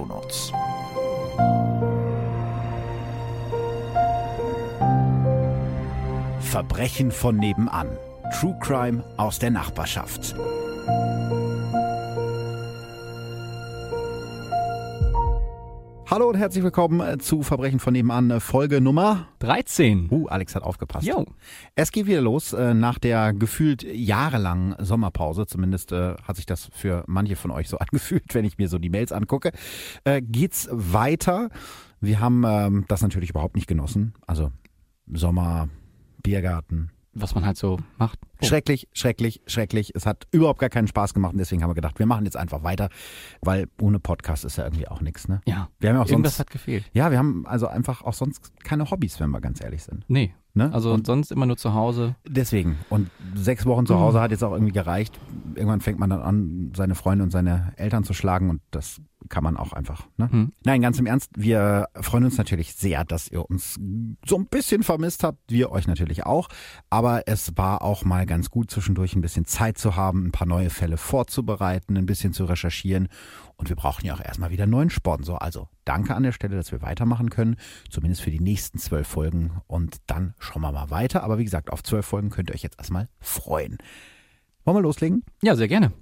Shownotes. Verbrechen von nebenan. True Crime aus der Nachbarschaft. Hallo und herzlich willkommen äh, zu Verbrechen von nebenan, äh, Folge Nummer 13. Uh, Alex hat aufgepasst. Jo. Es geht wieder los äh, nach der gefühlt jahrelangen Sommerpause. Zumindest äh, hat sich das für manche von euch so angefühlt, wenn ich mir so die Mails angucke. Äh, geht's weiter? Wir haben ähm, das natürlich überhaupt nicht genossen. Also Sommer, Biergarten, Was man halt so macht. Oh. Schrecklich, schrecklich, schrecklich. Es hat überhaupt gar keinen Spaß gemacht und deswegen haben wir gedacht, wir machen jetzt einfach weiter, weil ohne Podcast ist ja irgendwie auch nichts, ne? Ja. Wir haben ja auch Irgendwas sonst, hat gefehlt. ja, wir haben also einfach auch sonst keine Hobbys, wenn wir ganz ehrlich sind. Nee. Ne? Also und sonst immer nur zu Hause. deswegen. Und sechs Wochen zu Hause hat jetzt auch irgendwie gereicht. Irgendwann fängt man dann an, seine Freunde und seine Eltern zu schlagen und das kann man auch einfach. Ne? Hm. Nein, ganz im Ernst, wir freuen uns natürlich sehr, dass ihr uns so ein bisschen vermisst habt. Wir euch natürlich auch. Aber es war auch mal ganz gut, zwischendurch ein bisschen Zeit zu haben, ein paar neue Fälle vorzubereiten, ein bisschen zu recherchieren. Und wir brauchen ja auch erstmal wieder einen neuen Sponsor. Also danke an der Stelle, dass wir weitermachen können. Zumindest für die nächsten zwölf Folgen. Und dann schauen wir mal weiter. Aber wie gesagt, auf zwölf Folgen könnt ihr euch jetzt erstmal freuen. Wollen wir loslegen? Ja, sehr gerne.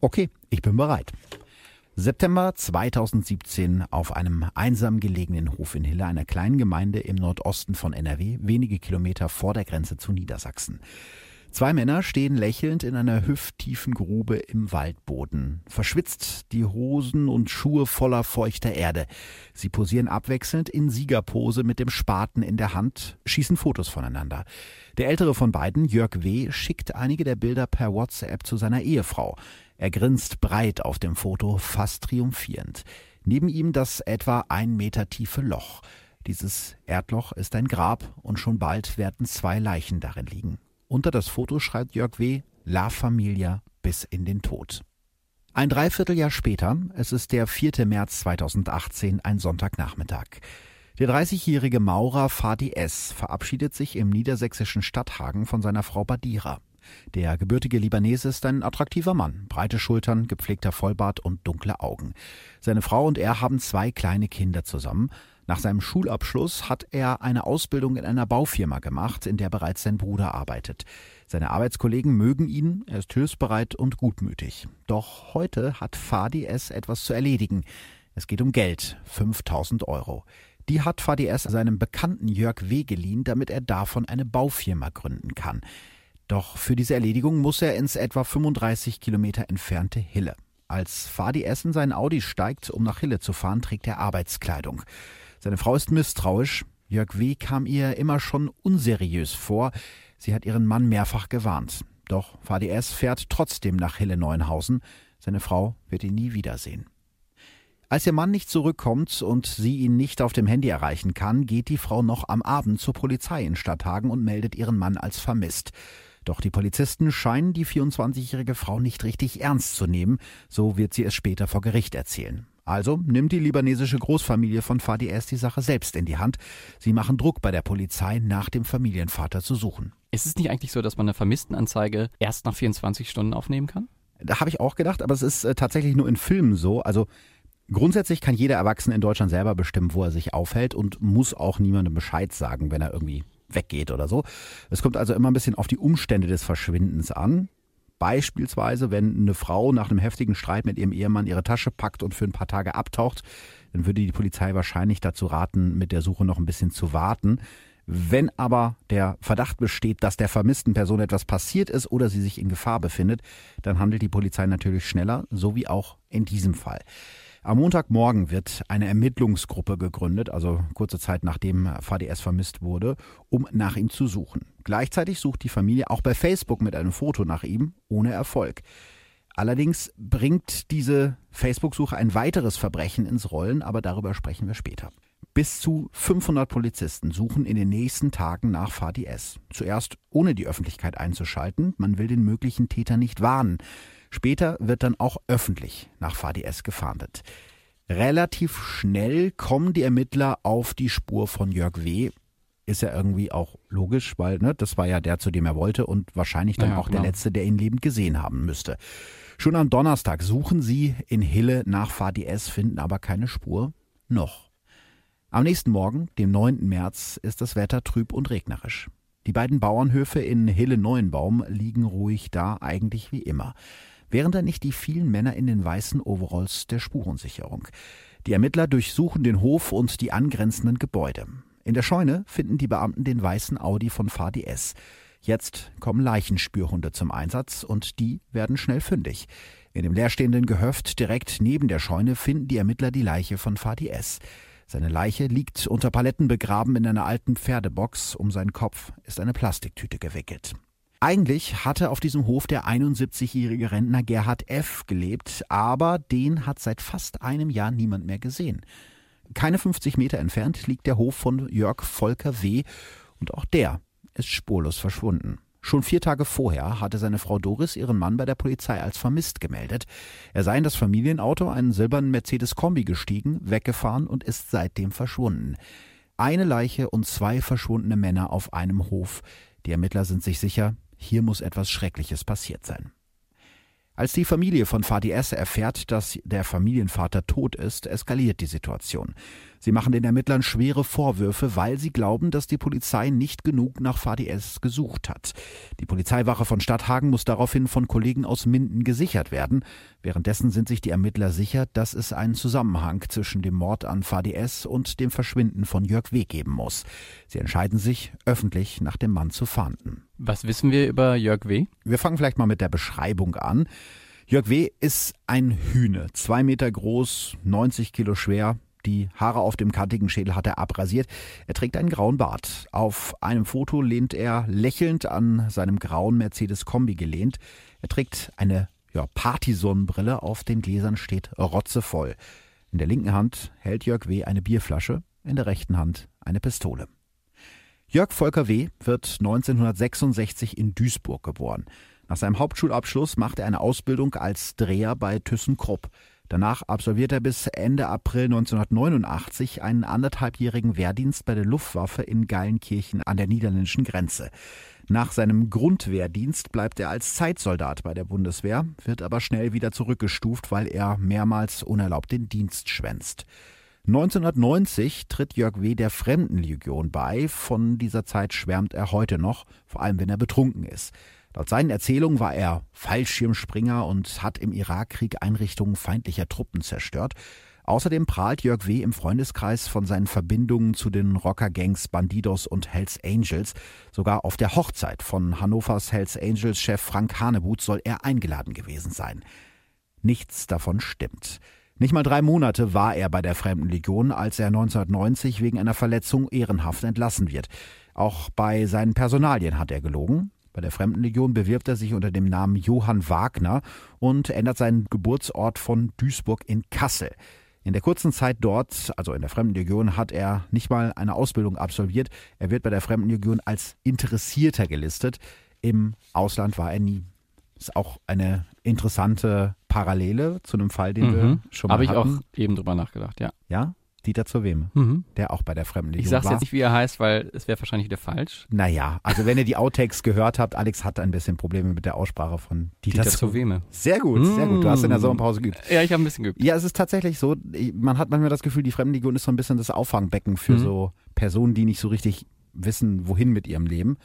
Okay, ich bin bereit. September 2017 auf einem einsam gelegenen Hof in Hille, einer kleinen Gemeinde im Nordosten von NRW, wenige Kilometer vor der Grenze zu Niedersachsen. Zwei Männer stehen lächelnd in einer hüfttiefen Grube im Waldboden. Verschwitzt, die Hosen und Schuhe voller feuchter Erde. Sie posieren abwechselnd in Siegerpose mit dem Spaten in der Hand, schießen Fotos voneinander. Der ältere von beiden, Jörg W., schickt einige der Bilder per WhatsApp zu seiner Ehefrau. Er grinst breit auf dem Foto, fast triumphierend. Neben ihm das etwa ein Meter tiefe Loch. Dieses Erdloch ist ein Grab und schon bald werden zwei Leichen darin liegen. Unter das Foto schreibt Jörg W. La Familia bis in den Tod. Ein Dreivierteljahr später, es ist der 4. März 2018, ein Sonntagnachmittag. Der 30-jährige Maurer Fadi S. verabschiedet sich im niedersächsischen Stadthagen von seiner Frau Badira. Der gebürtige Libanese ist ein attraktiver Mann, breite Schultern, gepflegter Vollbart und dunkle Augen. Seine Frau und er haben zwei kleine Kinder zusammen. Nach seinem Schulabschluss hat er eine Ausbildung in einer Baufirma gemacht, in der bereits sein Bruder arbeitet. Seine Arbeitskollegen mögen ihn, er ist hilfsbereit und gutmütig. Doch heute hat Fadi S. etwas zu erledigen. Es geht um Geld, 5000 Euro. Die hat Fadi S. seinem Bekannten Jörg W. geliehen, damit er davon eine Baufirma gründen kann. Doch für diese Erledigung muss er ins etwa 35 Kilometer entfernte Hille. Als Fadi S. in seinen Audi steigt, um nach Hille zu fahren, trägt er Arbeitskleidung. Seine Frau ist misstrauisch. Jörg W. kam ihr immer schon unseriös vor. Sie hat ihren Mann mehrfach gewarnt. Doch Fadi S. fährt trotzdem nach Hille Neuenhausen. Seine Frau wird ihn nie wiedersehen. Als ihr Mann nicht zurückkommt und sie ihn nicht auf dem Handy erreichen kann, geht die Frau noch am Abend zur Polizei in Stadthagen und meldet ihren Mann als vermisst. Doch die Polizisten scheinen die 24-jährige Frau nicht richtig ernst zu nehmen, so wird sie es später vor Gericht erzählen. Also nimmt die libanesische Großfamilie von Fadi S. die Sache selbst in die Hand. Sie machen Druck bei der Polizei, nach dem Familienvater zu suchen. Ist es nicht eigentlich so, dass man eine Vermisstenanzeige erst nach 24 Stunden aufnehmen kann? Da habe ich auch gedacht, aber es ist äh, tatsächlich nur in Filmen so. Also grundsätzlich kann jeder Erwachsene in Deutschland selber bestimmen, wo er sich aufhält und muss auch niemandem Bescheid sagen, wenn er irgendwie weggeht oder so. Es kommt also immer ein bisschen auf die Umstände des Verschwindens an. Beispielsweise, wenn eine Frau nach einem heftigen Streit mit ihrem Ehemann ihre Tasche packt und für ein paar Tage abtaucht, dann würde die Polizei wahrscheinlich dazu raten, mit der Suche noch ein bisschen zu warten. Wenn aber der Verdacht besteht, dass der vermissten Person etwas passiert ist oder sie sich in Gefahr befindet, dann handelt die Polizei natürlich schneller, so wie auch in diesem Fall. Am Montagmorgen wird eine Ermittlungsgruppe gegründet, also kurze Zeit nachdem VDS vermisst wurde, um nach ihm zu suchen. Gleichzeitig sucht die Familie auch bei Facebook mit einem Foto nach ihm, ohne Erfolg. Allerdings bringt diese Facebook-Suche ein weiteres Verbrechen ins Rollen, aber darüber sprechen wir später. Bis zu 500 Polizisten suchen in den nächsten Tagen nach Fadi S. Zuerst ohne die Öffentlichkeit einzuschalten. Man will den möglichen Täter nicht warnen. Später wird dann auch öffentlich nach Fadi S gefahndet. Relativ schnell kommen die Ermittler auf die Spur von Jörg W. Ist ja irgendwie auch logisch, weil ne, das war ja der, zu dem er wollte und wahrscheinlich dann ja, auch genau. der Letzte, der ihn lebend gesehen haben müsste. Schon am Donnerstag suchen sie in Hille nach Fadi S, finden aber keine Spur. Noch. Am nächsten Morgen, dem 9. März, ist das Wetter trüb und regnerisch. Die beiden Bauernhöfe in Hille-Neuenbaum liegen ruhig da, eigentlich wie immer. Wären da nicht die vielen Männer in den weißen Overalls der Spurensicherung? Die Ermittler durchsuchen den Hof und die angrenzenden Gebäude. In der Scheune finden die Beamten den weißen Audi von VDS. Jetzt kommen Leichenspürhunde zum Einsatz und die werden schnell fündig. In dem leerstehenden Gehöft direkt neben der Scheune finden die Ermittler die Leiche von VDS. Seine Leiche liegt unter Paletten begraben in einer alten Pferdebox. Um seinen Kopf ist eine Plastiktüte gewickelt. Eigentlich hatte auf diesem Hof der 71-jährige Rentner Gerhard F. gelebt, aber den hat seit fast einem Jahr niemand mehr gesehen. Keine 50 Meter entfernt liegt der Hof von Jörg Volker W. und auch der ist spurlos verschwunden. Schon vier Tage vorher hatte seine Frau Doris ihren Mann bei der Polizei als vermisst gemeldet. Er sei in das Familienauto, einen silbernen Mercedes-Kombi gestiegen, weggefahren und ist seitdem verschwunden. Eine Leiche und zwei verschwundene Männer auf einem Hof. Die Ermittler sind sich sicher, hier muss etwas Schreckliches passiert sein. Als die Familie von Fadi S. erfährt, dass der Familienvater tot ist, eskaliert die Situation. Sie machen den Ermittlern schwere Vorwürfe, weil sie glauben, dass die Polizei nicht genug nach Fadi S. gesucht hat. Die Polizeiwache von Stadthagen muss daraufhin von Kollegen aus Minden gesichert werden. Währenddessen sind sich die Ermittler sicher, dass es einen Zusammenhang zwischen dem Mord an Fadi S. und dem Verschwinden von Jörg W. geben muss. Sie entscheiden sich, öffentlich nach dem Mann zu fahnden. Was wissen wir über Jörg W.? Wir fangen vielleicht mal mit der Beschreibung an. Jörg W. ist ein Hühne, zwei Meter groß, 90 Kilo schwer. Die Haare auf dem kantigen Schädel hat er abrasiert. Er trägt einen grauen Bart. Auf einem Foto lehnt er lächelnd an seinem grauen Mercedes-Kombi gelehnt. Er trägt eine ja, Partysonnenbrille. Auf den Gläsern steht Rotzevoll. In der linken Hand hält Jörg W. eine Bierflasche, in der rechten Hand eine Pistole. Jörg Volker W. wird 1966 in Duisburg geboren. Nach seinem Hauptschulabschluss macht er eine Ausbildung als Dreher bei ThyssenKrupp. Danach absolviert er bis Ende April 1989 einen anderthalbjährigen Wehrdienst bei der Luftwaffe in Geilenkirchen an der niederländischen Grenze. Nach seinem Grundwehrdienst bleibt er als Zeitsoldat bei der Bundeswehr, wird aber schnell wieder zurückgestuft, weil er mehrmals unerlaubt den Dienst schwänzt. 1990 tritt Jörg W. der Fremdenlegion bei. Von dieser Zeit schwärmt er heute noch, vor allem wenn er betrunken ist. Laut seinen Erzählungen war er Fallschirmspringer und hat im Irakkrieg Einrichtungen feindlicher Truppen zerstört. Außerdem prahlt Jörg W. im Freundeskreis von seinen Verbindungen zu den Rockergangs Bandidos und Hells Angels. Sogar auf der Hochzeit von Hannovers Hells Angels Chef Frank Hanebut soll er eingeladen gewesen sein. Nichts davon stimmt. Nicht mal drei Monate war er bei der Fremdenlegion, als er 1990 wegen einer Verletzung ehrenhaft entlassen wird. Auch bei seinen Personalien hat er gelogen. Bei der Fremdenlegion bewirbt er sich unter dem Namen Johann Wagner und ändert seinen Geburtsort von Duisburg in Kassel. In der kurzen Zeit dort, also in der Fremdenlegion, hat er nicht mal eine Ausbildung absolviert. Er wird bei der Fremdenlegion als Interessierter gelistet. Im Ausland war er nie. Ist auch eine interessante Parallele zu einem Fall, den mhm. wir schon mal Habe ich hatten. auch eben drüber nachgedacht, ja. Ja? Dieter zur Wem, mhm. der auch bei der Fremdenlegion Ich sag's war. jetzt nicht, wie er heißt, weil es wäre wahrscheinlich wieder falsch. Naja, also wenn ihr die Outtakes gehört habt, Alex hat ein bisschen Probleme mit der Aussprache von Dieter, Dieter zur Weme. Sehr gut, sehr gut. Du hast in der Mm. Sommerpause geübt. Ja, ich habe ein bisschen geübt. Ja, es ist tatsächlich so, man hat manchmal das Gefühl, die Fremdenlegion ist so ein bisschen das Auffangbecken für Mhm. so Personen, die nicht so richtig wissen, wohin mit ihrem Leben.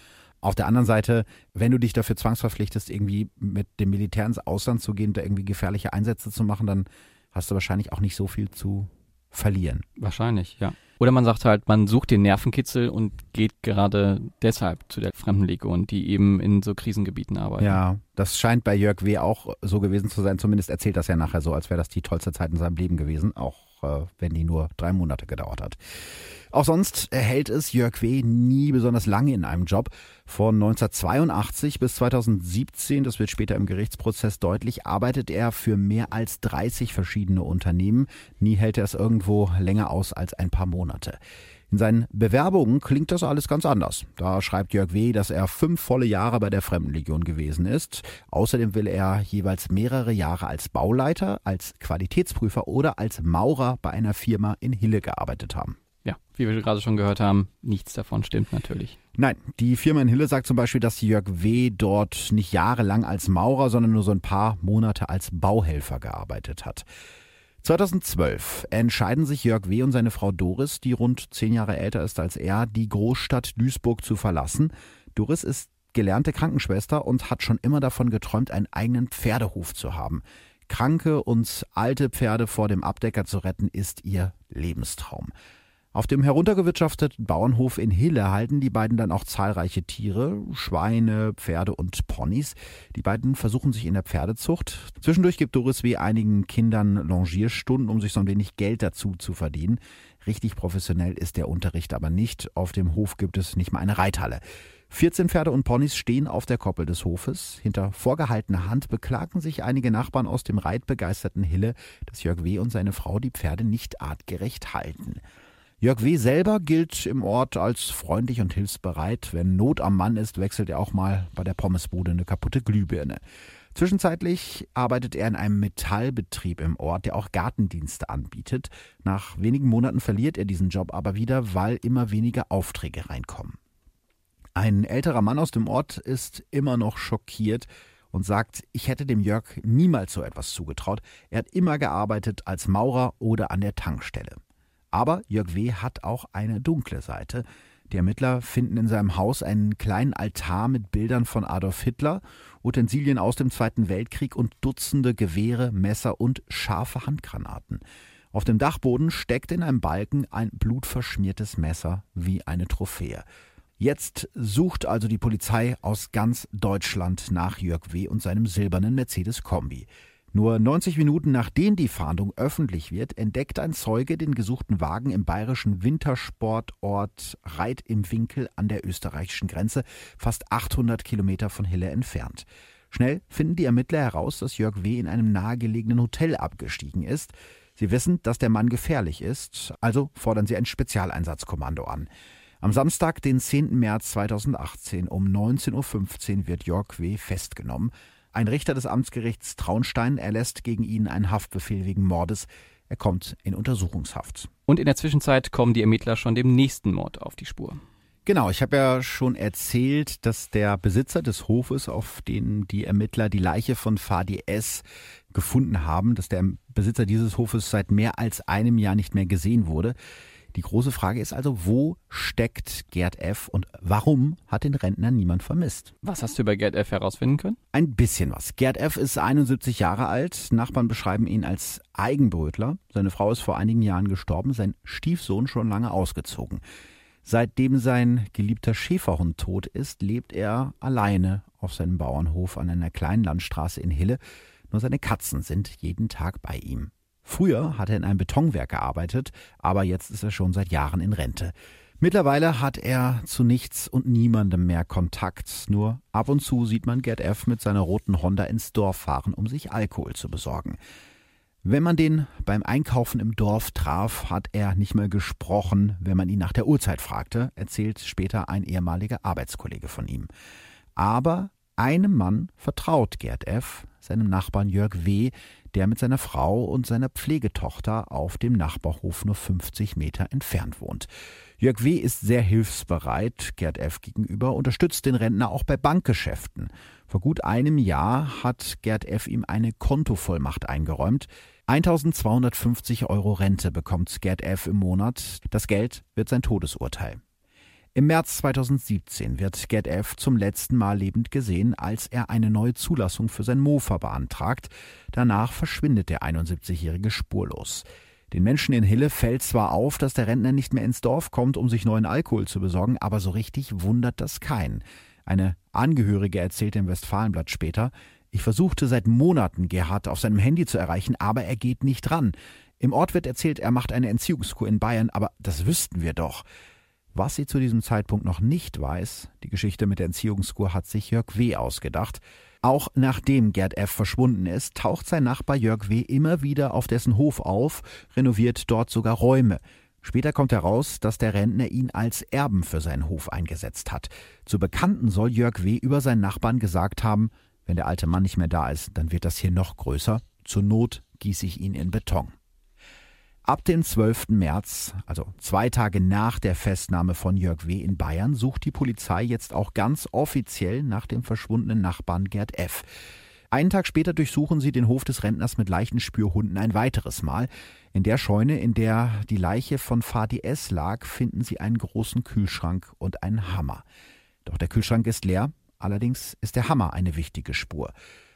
Auf der anderen Seite, wenn du dich dafür zwangsverpflichtest, irgendwie mit dem Militär ins Ausland zu gehen, da irgendwie gefährliche Einsätze zu machen, dann hast du wahrscheinlich auch nicht so viel zu verlieren. Wahrscheinlich, ja. Oder man sagt halt, man sucht den Nervenkitzel und geht gerade deshalb zu der Fremdenlegion, die eben in so Krisengebieten arbeitet. Ja, das scheint bei Jörg W. auch so gewesen zu sein. Zumindest erzählt das ja nachher so, als wäre das die tollste Zeit in seinem Leben gewesen, auch äh, wenn die nur drei Monate gedauert hat. Auch sonst hält es Jörg W. nie besonders lange in einem Job. Von 1982 bis 2017, das wird später im Gerichtsprozess deutlich, arbeitet er für mehr als 30 verschiedene Unternehmen. Nie hält er es irgendwo länger aus als ein paar Monate. In seinen Bewerbungen klingt das alles ganz anders. Da schreibt Jörg W., dass er fünf volle Jahre bei der Fremdenlegion gewesen ist. Außerdem will er jeweils mehrere Jahre als Bauleiter, als Qualitätsprüfer oder als Maurer bei einer Firma in Hille gearbeitet haben. Ja, wie wir gerade schon gehört haben, nichts davon stimmt natürlich. Nein, die Firma in Hille sagt zum Beispiel, dass Jörg W. dort nicht jahrelang als Maurer, sondern nur so ein paar Monate als Bauhelfer gearbeitet hat. 2012 entscheiden sich Jörg W. und seine Frau Doris, die rund zehn Jahre älter ist als er, die Großstadt Duisburg zu verlassen. Doris ist gelernte Krankenschwester und hat schon immer davon geträumt, einen eigenen Pferdehof zu haben. Kranke und alte Pferde vor dem Abdecker zu retten, ist ihr Lebenstraum. Auf dem heruntergewirtschafteten Bauernhof in Hille halten die beiden dann auch zahlreiche Tiere, Schweine, Pferde und Ponys. Die beiden versuchen sich in der Pferdezucht. Zwischendurch gibt Doris W. einigen Kindern Longierstunden, um sich so ein wenig Geld dazu zu verdienen. Richtig professionell ist der Unterricht aber nicht. Auf dem Hof gibt es nicht mal eine Reithalle. 14 Pferde und Ponys stehen auf der Koppel des Hofes. Hinter vorgehaltener Hand beklagen sich einige Nachbarn aus dem reitbegeisterten Hille, dass Jörg W. und seine Frau die Pferde nicht artgerecht halten. Jörg W. selber gilt im Ort als freundlich und hilfsbereit. Wenn Not am Mann ist, wechselt er auch mal bei der Pommesbude eine kaputte Glühbirne. Zwischenzeitlich arbeitet er in einem Metallbetrieb im Ort, der auch Gartendienste anbietet. Nach wenigen Monaten verliert er diesen Job aber wieder, weil immer weniger Aufträge reinkommen. Ein älterer Mann aus dem Ort ist immer noch schockiert und sagt, ich hätte dem Jörg niemals so etwas zugetraut. Er hat immer gearbeitet als Maurer oder an der Tankstelle. Aber Jörg W. hat auch eine dunkle Seite. Die Ermittler finden in seinem Haus einen kleinen Altar mit Bildern von Adolf Hitler, Utensilien aus dem Zweiten Weltkrieg und Dutzende Gewehre, Messer und scharfe Handgranaten. Auf dem Dachboden steckt in einem Balken ein blutverschmiertes Messer wie eine Trophäe. Jetzt sucht also die Polizei aus ganz Deutschland nach Jörg W. und seinem silbernen Mercedes-Kombi. Nur 90 Minuten nachdem die Fahndung öffentlich wird, entdeckt ein Zeuge den gesuchten Wagen im bayerischen Wintersportort Reit im Winkel an der österreichischen Grenze, fast 800 Kilometer von Hille entfernt. Schnell finden die Ermittler heraus, dass Jörg W. in einem nahegelegenen Hotel abgestiegen ist. Sie wissen, dass der Mann gefährlich ist, also fordern sie ein Spezialeinsatzkommando an. Am Samstag, den 10. März 2018 um 19.15 Uhr wird Jörg W. festgenommen. Ein Richter des Amtsgerichts Traunstein erlässt gegen ihn einen Haftbefehl wegen Mordes. Er kommt in Untersuchungshaft. Und in der Zwischenzeit kommen die Ermittler schon dem nächsten Mord auf die Spur. Genau, ich habe ja schon erzählt, dass der Besitzer des Hofes, auf den die Ermittler die Leiche von Fadi S. gefunden haben, dass der Besitzer dieses Hofes seit mehr als einem Jahr nicht mehr gesehen wurde. Die große Frage ist also, wo steckt Gerd F. und warum hat den Rentner niemand vermisst? Was hast du über Gerd F. herausfinden können? Ein bisschen was. Gerd F. ist 71 Jahre alt. Nachbarn beschreiben ihn als Eigenbrötler. Seine Frau ist vor einigen Jahren gestorben, sein Stiefsohn schon lange ausgezogen. Seitdem sein geliebter Schäferhund tot ist, lebt er alleine auf seinem Bauernhof an einer kleinen Landstraße in Hille. Nur seine Katzen sind jeden Tag bei ihm. Früher hat er in einem Betonwerk gearbeitet, aber jetzt ist er schon seit Jahren in Rente. Mittlerweile hat er zu nichts und niemandem mehr Kontakt. Nur ab und zu sieht man Gerd F. mit seiner roten Honda ins Dorf fahren, um sich Alkohol zu besorgen. Wenn man den beim Einkaufen im Dorf traf, hat er nicht mehr gesprochen, wenn man ihn nach der Uhrzeit fragte, erzählt später ein ehemaliger Arbeitskollege von ihm. Aber einem Mann vertraut Gerd F., seinem Nachbarn Jörg W., der mit seiner Frau und seiner Pflegetochter auf dem Nachbarhof nur 50 Meter entfernt wohnt. Jörg W. ist sehr hilfsbereit Gerd F. gegenüber, unterstützt den Rentner auch bei Bankgeschäften. Vor gut einem Jahr hat Gerd F. ihm eine Kontovollmacht eingeräumt. 1250 Euro Rente bekommt Gerd F. im Monat. Das Geld wird sein Todesurteil. Im März 2017 wird Gerd F. zum letzten Mal lebend gesehen, als er eine neue Zulassung für sein Mofa beantragt. Danach verschwindet der 71-Jährige spurlos. Den Menschen in Hille fällt zwar auf, dass der Rentner nicht mehr ins Dorf kommt, um sich neuen Alkohol zu besorgen, aber so richtig wundert das keinen. Eine Angehörige erzählt im Westfalenblatt später, ich versuchte seit Monaten Gerhard auf seinem Handy zu erreichen, aber er geht nicht ran. Im Ort wird erzählt, er macht eine Entziehungskur in Bayern, aber das wüssten wir doch. Was sie zu diesem Zeitpunkt noch nicht weiß, die Geschichte mit der Entziehungskur hat sich Jörg W. ausgedacht. Auch nachdem Gerd F. verschwunden ist, taucht sein Nachbar Jörg W. immer wieder auf dessen Hof auf, renoviert dort sogar Räume. Später kommt heraus, dass der Rentner ihn als Erben für seinen Hof eingesetzt hat. Zu Bekannten soll Jörg W. über seinen Nachbarn gesagt haben, wenn der alte Mann nicht mehr da ist, dann wird das hier noch größer. Zur Not gieße ich ihn in Beton. Ab dem 12. März, also zwei Tage nach der Festnahme von Jörg W. in Bayern, sucht die Polizei jetzt auch ganz offiziell nach dem verschwundenen Nachbarn Gerd F. Einen Tag später durchsuchen sie den Hof des Rentners mit Leichenspürhunden ein weiteres Mal. In der Scheune, in der die Leiche von Fadi S. lag, finden sie einen großen Kühlschrank und einen Hammer. Doch der Kühlschrank ist leer, allerdings ist der Hammer eine wichtige Spur.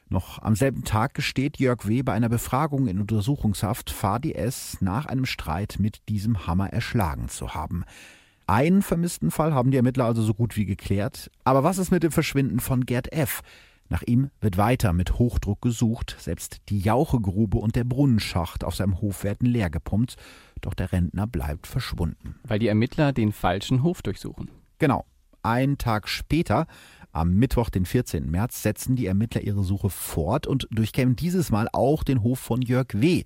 Noch am selben Tag gesteht Jörg W. bei einer Befragung in Untersuchungshaft, Fadi S. nach einem Streit mit diesem Hammer erschlagen zu haben. Einen vermissten Fall haben die Ermittler also so gut wie geklärt. Aber was ist mit dem Verschwinden von Gerd F.? Nach ihm wird weiter mit Hochdruck gesucht. Selbst die Jauchegrube und der Brunnenschacht auf seinem Hof werden leer gepumpt. Doch der Rentner bleibt verschwunden. Weil die Ermittler den falschen Hof durchsuchen. Genau. Ein Tag später am Mittwoch, den 14. März, setzen die Ermittler ihre Suche fort und durchkämen dieses Mal auch den Hof von Jörg W.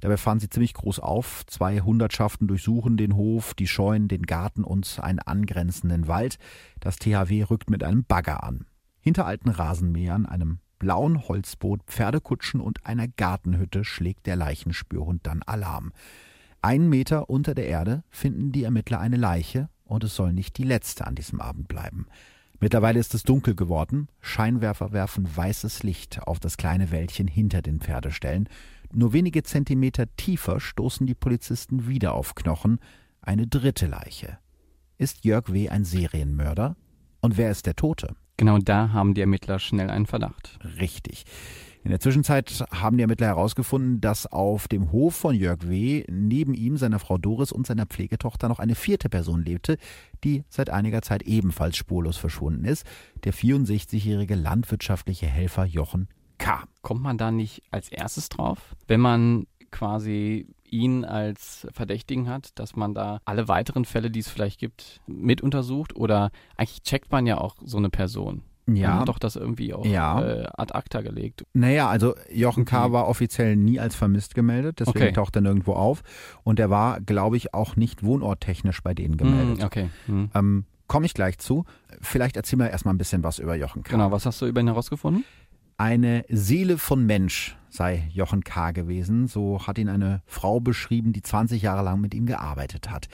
Dabei fahren sie ziemlich groß auf. Zwei Hundertschaften durchsuchen den Hof, die Scheunen, den Garten und einen angrenzenden Wald. Das THW rückt mit einem Bagger an. Hinter alten Rasenmähern, einem blauen Holzboot, Pferdekutschen und einer Gartenhütte schlägt der Leichenspürhund dann Alarm. Einen Meter unter der Erde finden die Ermittler eine Leiche und es soll nicht die letzte an diesem Abend bleiben. Mittlerweile ist es dunkel geworden. Scheinwerfer werfen weißes Licht auf das kleine Wäldchen hinter den Pferdeställen. Nur wenige Zentimeter tiefer stoßen die Polizisten wieder auf Knochen. Eine dritte Leiche. Ist Jörg W. ein Serienmörder? Und wer ist der Tote? Genau da haben die Ermittler schnell einen Verdacht. Richtig. In der Zwischenzeit haben die Ermittler herausgefunden, dass auf dem Hof von Jörg W. neben ihm, seiner Frau Doris und seiner Pflegetochter noch eine vierte Person lebte, die seit einiger Zeit ebenfalls spurlos verschwunden ist, der 64-jährige landwirtschaftliche Helfer Jochen K. Kommt man da nicht als erstes drauf, wenn man quasi ihn als Verdächtigen hat, dass man da alle weiteren Fälle, die es vielleicht gibt, mit untersucht? Oder eigentlich checkt man ja auch so eine Person. Ja. Doch das irgendwie auch Ja. äh, ad acta gelegt. Naja, also Jochen K. war offiziell nie als vermisst gemeldet, deswegen Okay. taucht er nirgendwo auf. Und er war, glaube ich, auch nicht wohnorttechnisch bei denen gemeldet. Hm, okay. Hm. Ähm, Komme ich gleich zu. Vielleicht erzähl mir erstmal ein bisschen was über Jochen K. Genau, was hast du über ihn herausgefunden? Eine Seele von Mensch sei Jochen K. gewesen. So hat ihn eine Frau beschrieben, die 20 Jahre lang mit ihm gearbeitet hat.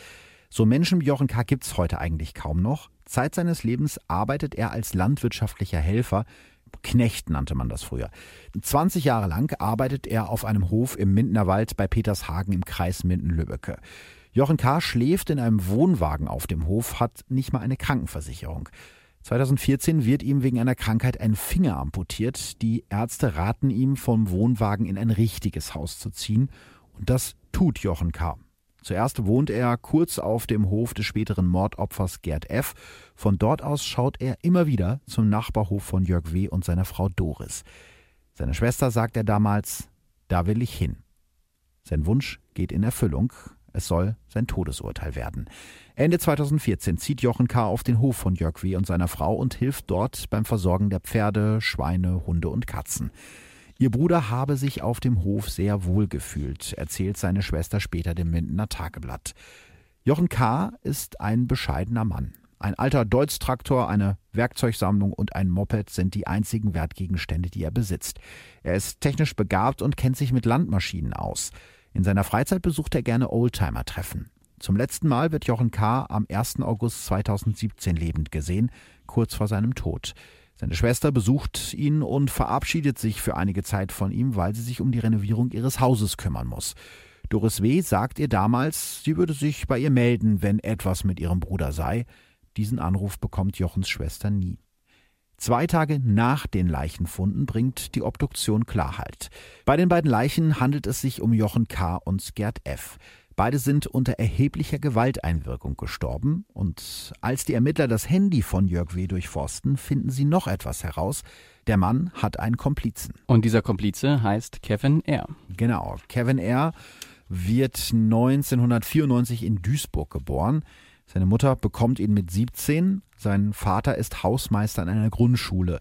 So Menschen wie Jochen K. gibt's heute eigentlich kaum noch. Zeit seines Lebens arbeitet er als landwirtschaftlicher Helfer. Knecht nannte man das früher. 20 Jahre lang arbeitet er auf einem Hof im Mindener Wald bei Petershagen im Kreis Minden-Lübbecke. Jochen K. schläft in einem Wohnwagen auf dem Hof, hat nicht mal eine Krankenversicherung. 2014 wird ihm wegen einer Krankheit ein Finger amputiert. Die Ärzte raten ihm, vom Wohnwagen in ein richtiges Haus zu ziehen. Und das tut Jochen K. Zuerst wohnt er kurz auf dem Hof des späteren Mordopfers Gerd F. Von dort aus schaut er immer wieder zum Nachbarhof von Jörg W. und seiner Frau Doris. Seine Schwester sagt er damals, da will ich hin. Sein Wunsch geht in Erfüllung. Es soll sein Todesurteil werden. Ende 2014 zieht Jochen K. auf den Hof von Jörg W. und seiner Frau und hilft dort beim Versorgen der Pferde, Schweine, Hunde und Katzen. Ihr Bruder habe sich auf dem Hof sehr wohl gefühlt, erzählt seine Schwester später dem Mindener Tageblatt. Jochen K. ist ein bescheidener Mann. Ein alter Deutz-Traktor, eine Werkzeugsammlung und ein Moped sind die einzigen Wertgegenstände, die er besitzt. Er ist technisch begabt und kennt sich mit Landmaschinen aus. In seiner Freizeit besucht er gerne Oldtimer-Treffen. Zum letzten Mal wird Jochen K. am 1. August 2017 lebend gesehen, kurz vor seinem Tod. Seine Schwester besucht ihn und verabschiedet sich für einige Zeit von ihm, weil sie sich um die Renovierung ihres Hauses kümmern muss. Doris W. sagt ihr damals, sie würde sich bei ihr melden, wenn etwas mit ihrem Bruder sei. Diesen Anruf bekommt Jochens Schwester nie. Zwei Tage nach den Leichenfunden bringt die Obduktion Klarheit. Bei den beiden Leichen handelt es sich um Jochen K. und Gerd F. Beide sind unter erheblicher Gewalteinwirkung gestorben und als die Ermittler das Handy von Jörg W. durchforsten, finden sie noch etwas heraus. Der Mann hat einen Komplizen. Und dieser Komplize heißt Kevin R. Genau, Kevin R. wird 1994 in Duisburg geboren. Seine Mutter bekommt ihn mit 17, sein Vater ist Hausmeister in einer Grundschule.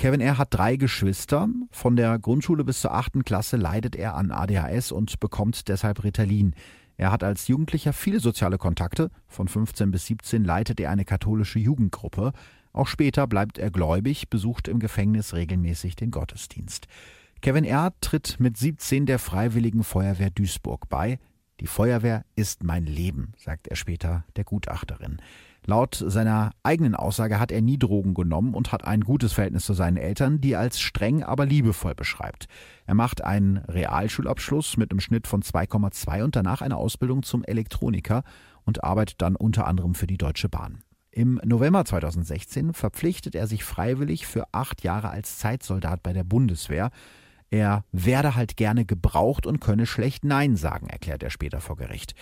Kevin R. hat drei Geschwister. Von der Grundschule bis zur achten Klasse leidet er an ADHS und bekommt deshalb Ritalin. Er hat als Jugendlicher viele soziale Kontakte. Von 15 bis 17 leitet er eine katholische Jugendgruppe. Auch später bleibt er gläubig, besucht im Gefängnis regelmäßig den Gottesdienst. Kevin R. tritt mit 17 der Freiwilligen Feuerwehr Duisburg bei. Die Feuerwehr ist mein Leben, sagt er später der Gutachterin. Laut seiner eigenen Aussage hat er nie Drogen genommen und hat ein gutes Verhältnis zu seinen Eltern, die er als streng, aber liebevoll beschreibt. Er macht einen Realschulabschluss mit einem Schnitt von 2,2 und danach eine Ausbildung zum Elektroniker und arbeitet dann unter anderem für die Deutsche Bahn. Im November 2016 verpflichtet er sich freiwillig für acht Jahre als Zeitsoldat bei der Bundeswehr. Er werde halt gerne gebraucht und könne schlecht Nein sagen, erklärt er später vor Gericht.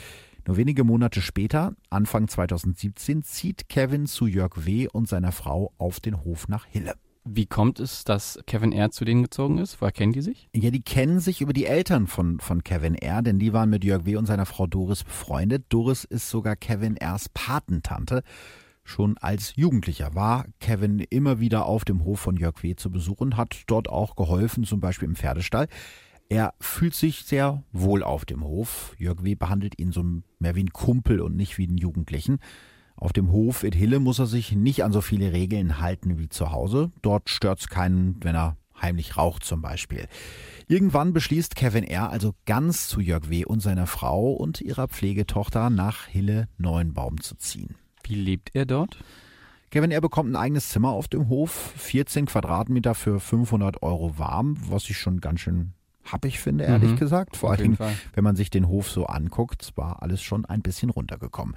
Nur wenige Monate später, Anfang 2017, zieht Kevin zu Jörg W. und seiner Frau auf den Hof nach Hille. Wie kommt es, dass Kevin R. zu denen gezogen ist? Woher kennen die sich? Ja, die kennen sich über die Eltern von, von Kevin R., denn die waren mit Jörg W. und seiner Frau Doris befreundet. Doris ist sogar Kevin R.s Patentante. Schon als Jugendlicher war Kevin immer wieder auf dem Hof von Jörg W. zu Besuch und hat dort auch geholfen, zum Beispiel im Pferdestall. Er fühlt sich sehr wohl auf dem Hof. Jörg W. behandelt ihn so mehr wie ein Kumpel und nicht wie einen Jugendlichen. Auf dem Hof in Hille muss er sich nicht an so viele Regeln halten wie zu Hause. Dort stört's keinen, wenn er heimlich raucht zum Beispiel. Irgendwann beschließt Kevin R. also ganz zu Jörg W. und seiner Frau und ihrer Pflegetochter nach Hille Neuenbaum zu ziehen. Wie lebt er dort? Kevin R. bekommt ein eigenes Zimmer auf dem Hof, 14 Quadratmeter für 500 Euro warm, was ich schon ganz schön happig finde, ehrlich mhm, gesagt. Vor allem, wenn man sich den Hof so anguckt, war alles schon ein bisschen runtergekommen.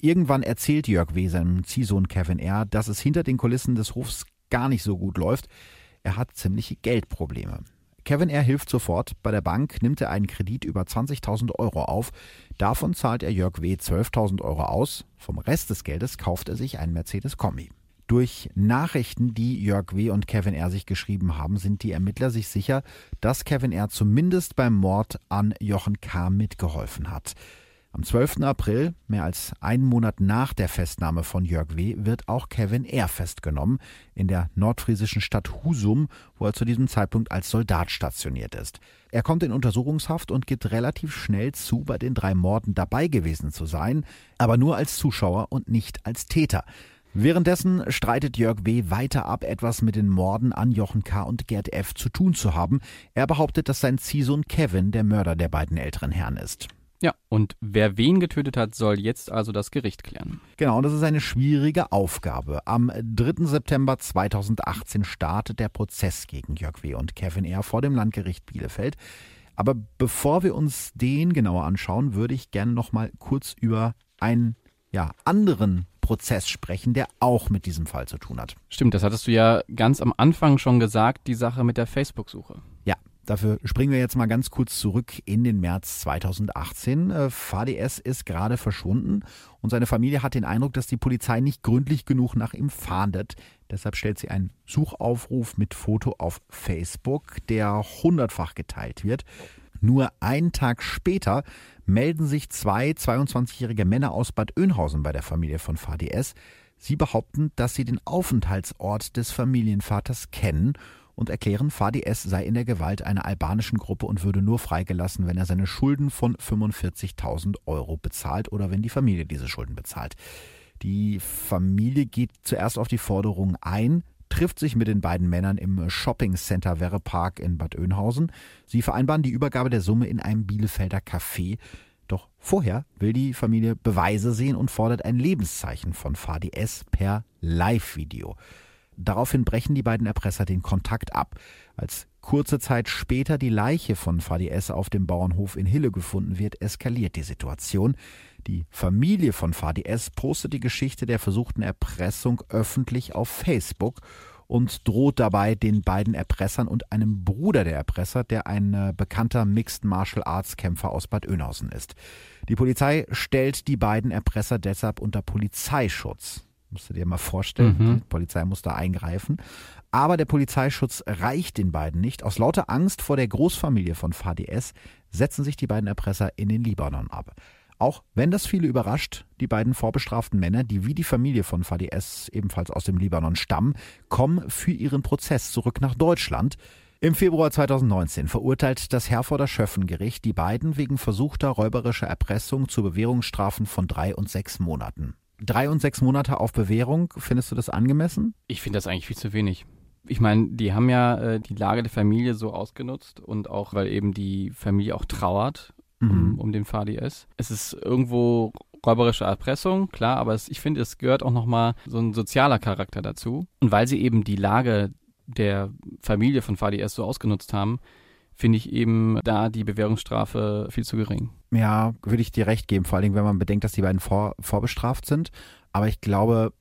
Irgendwann erzählt Jörg W. seinem Ziehsohn Kevin R., dass es hinter den Kulissen des Hofs gar nicht so gut läuft. Er hat ziemliche Geldprobleme. Kevin R. hilft sofort. Bei der Bank nimmt er einen Kredit über 20.000 Euro auf. Davon zahlt er Jörg W. 12.000 Euro aus. Vom Rest des Geldes kauft er sich einen Mercedes-Kombi. Durch Nachrichten, die Jörg W. und Kevin R. sich geschrieben haben, sind die Ermittler sich sicher, dass Kevin R. zumindest beim Mord an Jochen K. mitgeholfen hat. Am 12. April, mehr als einen Monat nach der Festnahme von Jörg W., wird auch Kevin R. festgenommen in der nordfriesischen Stadt Husum, wo er zu diesem Zeitpunkt als Soldat stationiert ist. Er kommt in Untersuchungshaft und gibt relativ schnell zu, bei den drei Morden dabei gewesen zu sein, aber nur als Zuschauer und nicht als Täter. Währenddessen streitet Jörg W. weiter ab, etwas mit den Morden an Jochen K. und Gerd F. zu tun zu haben. Er behauptet, dass sein Ziehsohn Kevin der Mörder der beiden älteren Herren ist. Ja, und wer wen getötet hat, soll jetzt also das Gericht klären. Genau, das ist eine schwierige Aufgabe. Am 3. September 2018 startet der Prozess gegen Jörg W. und Kevin R. vor dem Landgericht Bielefeld. Aber bevor wir uns den genauer anschauen, würde ich gerne noch mal kurz über einen ja, anderen Prozess sprechen, der auch mit diesem Fall zu tun hat. Stimmt, das hattest du ja ganz am Anfang schon gesagt, die Sache mit der Facebook-Suche. Ja, Dafür springen wir jetzt mal ganz kurz zurück in den März 2018. VDS äh, ist gerade verschwunden und seine Familie hat den Eindruck, dass die Polizei nicht gründlich genug nach ihm fahndet. Deshalb stellt sie einen Suchaufruf mit Foto auf Facebook, der hundertfach geteilt wird. Nur einen Tag später melden sich zwei 22-jährige Männer aus Bad Oeynhausen bei der Familie von VDS. Sie behaupten, dass sie den Aufenthaltsort des Familienvaters kennen und erklären, VDS sei in der Gewalt einer albanischen Gruppe und würde nur freigelassen, wenn er seine Schulden von 45.000 Euro bezahlt oder wenn die Familie diese Schulden bezahlt. Die Familie geht zuerst auf die Forderung ein, trifft sich mit den beiden Männern im Shopping Center Werre Park in Bad Oeynhausen. Sie vereinbaren die Übergabe der Summe in einem Bielefelder Café. Doch vorher will die Familie Beweise sehen und fordert ein Lebenszeichen von VDS per Live-Video. Daraufhin brechen die beiden Erpresser den Kontakt ab. Als kurze Zeit später die Leiche von Fadi S. auf dem Bauernhof in Hille gefunden wird, eskaliert die Situation. Die Familie von Fadi S. postet die Geschichte der versuchten Erpressung öffentlich auf Facebook und droht dabei den beiden Erpressern und einem Bruder der Erpresser, der ein äh, bekannter Mixed Martial Arts Kämpfer aus Bad Oeynhausen ist. Die Polizei stellt die beiden Erpresser deshalb unter Polizeischutz. Musst du dir mal vorstellen, mhm. die Polizei muss da eingreifen. Aber der Polizeischutz reicht den beiden nicht. Aus lauter Angst vor der Großfamilie von Fadi S. setzen sich die beiden Erpresser in den Libanon ab. Auch wenn das viele überrascht, die beiden vorbestraften Männer, die wie die Familie von Fadi S. ebenfalls aus dem Libanon stammen, kommen für ihren Prozess zurück nach Deutschland. Im Februar 2019 verurteilt das Herforder Schöffengericht die beiden wegen versuchter räuberischer Erpressung zu Bewährungsstrafen von drei und sechs Monaten. Drei und sechs Monate auf Bewährung, findest du das angemessen? Ich finde das eigentlich viel zu wenig. Ich meine, die haben ja äh, die Lage der Familie so ausgenutzt und auch, weil eben die Familie auch trauert. Um, um den Fadi S. Es ist irgendwo räuberische Erpressung, klar, aber es, ich finde, es gehört auch nochmal so ein sozialer Charakter dazu. Und weil sie eben die Lage der Familie von Fadi S so ausgenutzt haben, finde ich eben da die Bewährungsstrafe viel zu gering. Ja, würde ich dir recht geben, vor allem wenn man bedenkt, dass die beiden vor, vorbestraft sind. Aber ich glaube,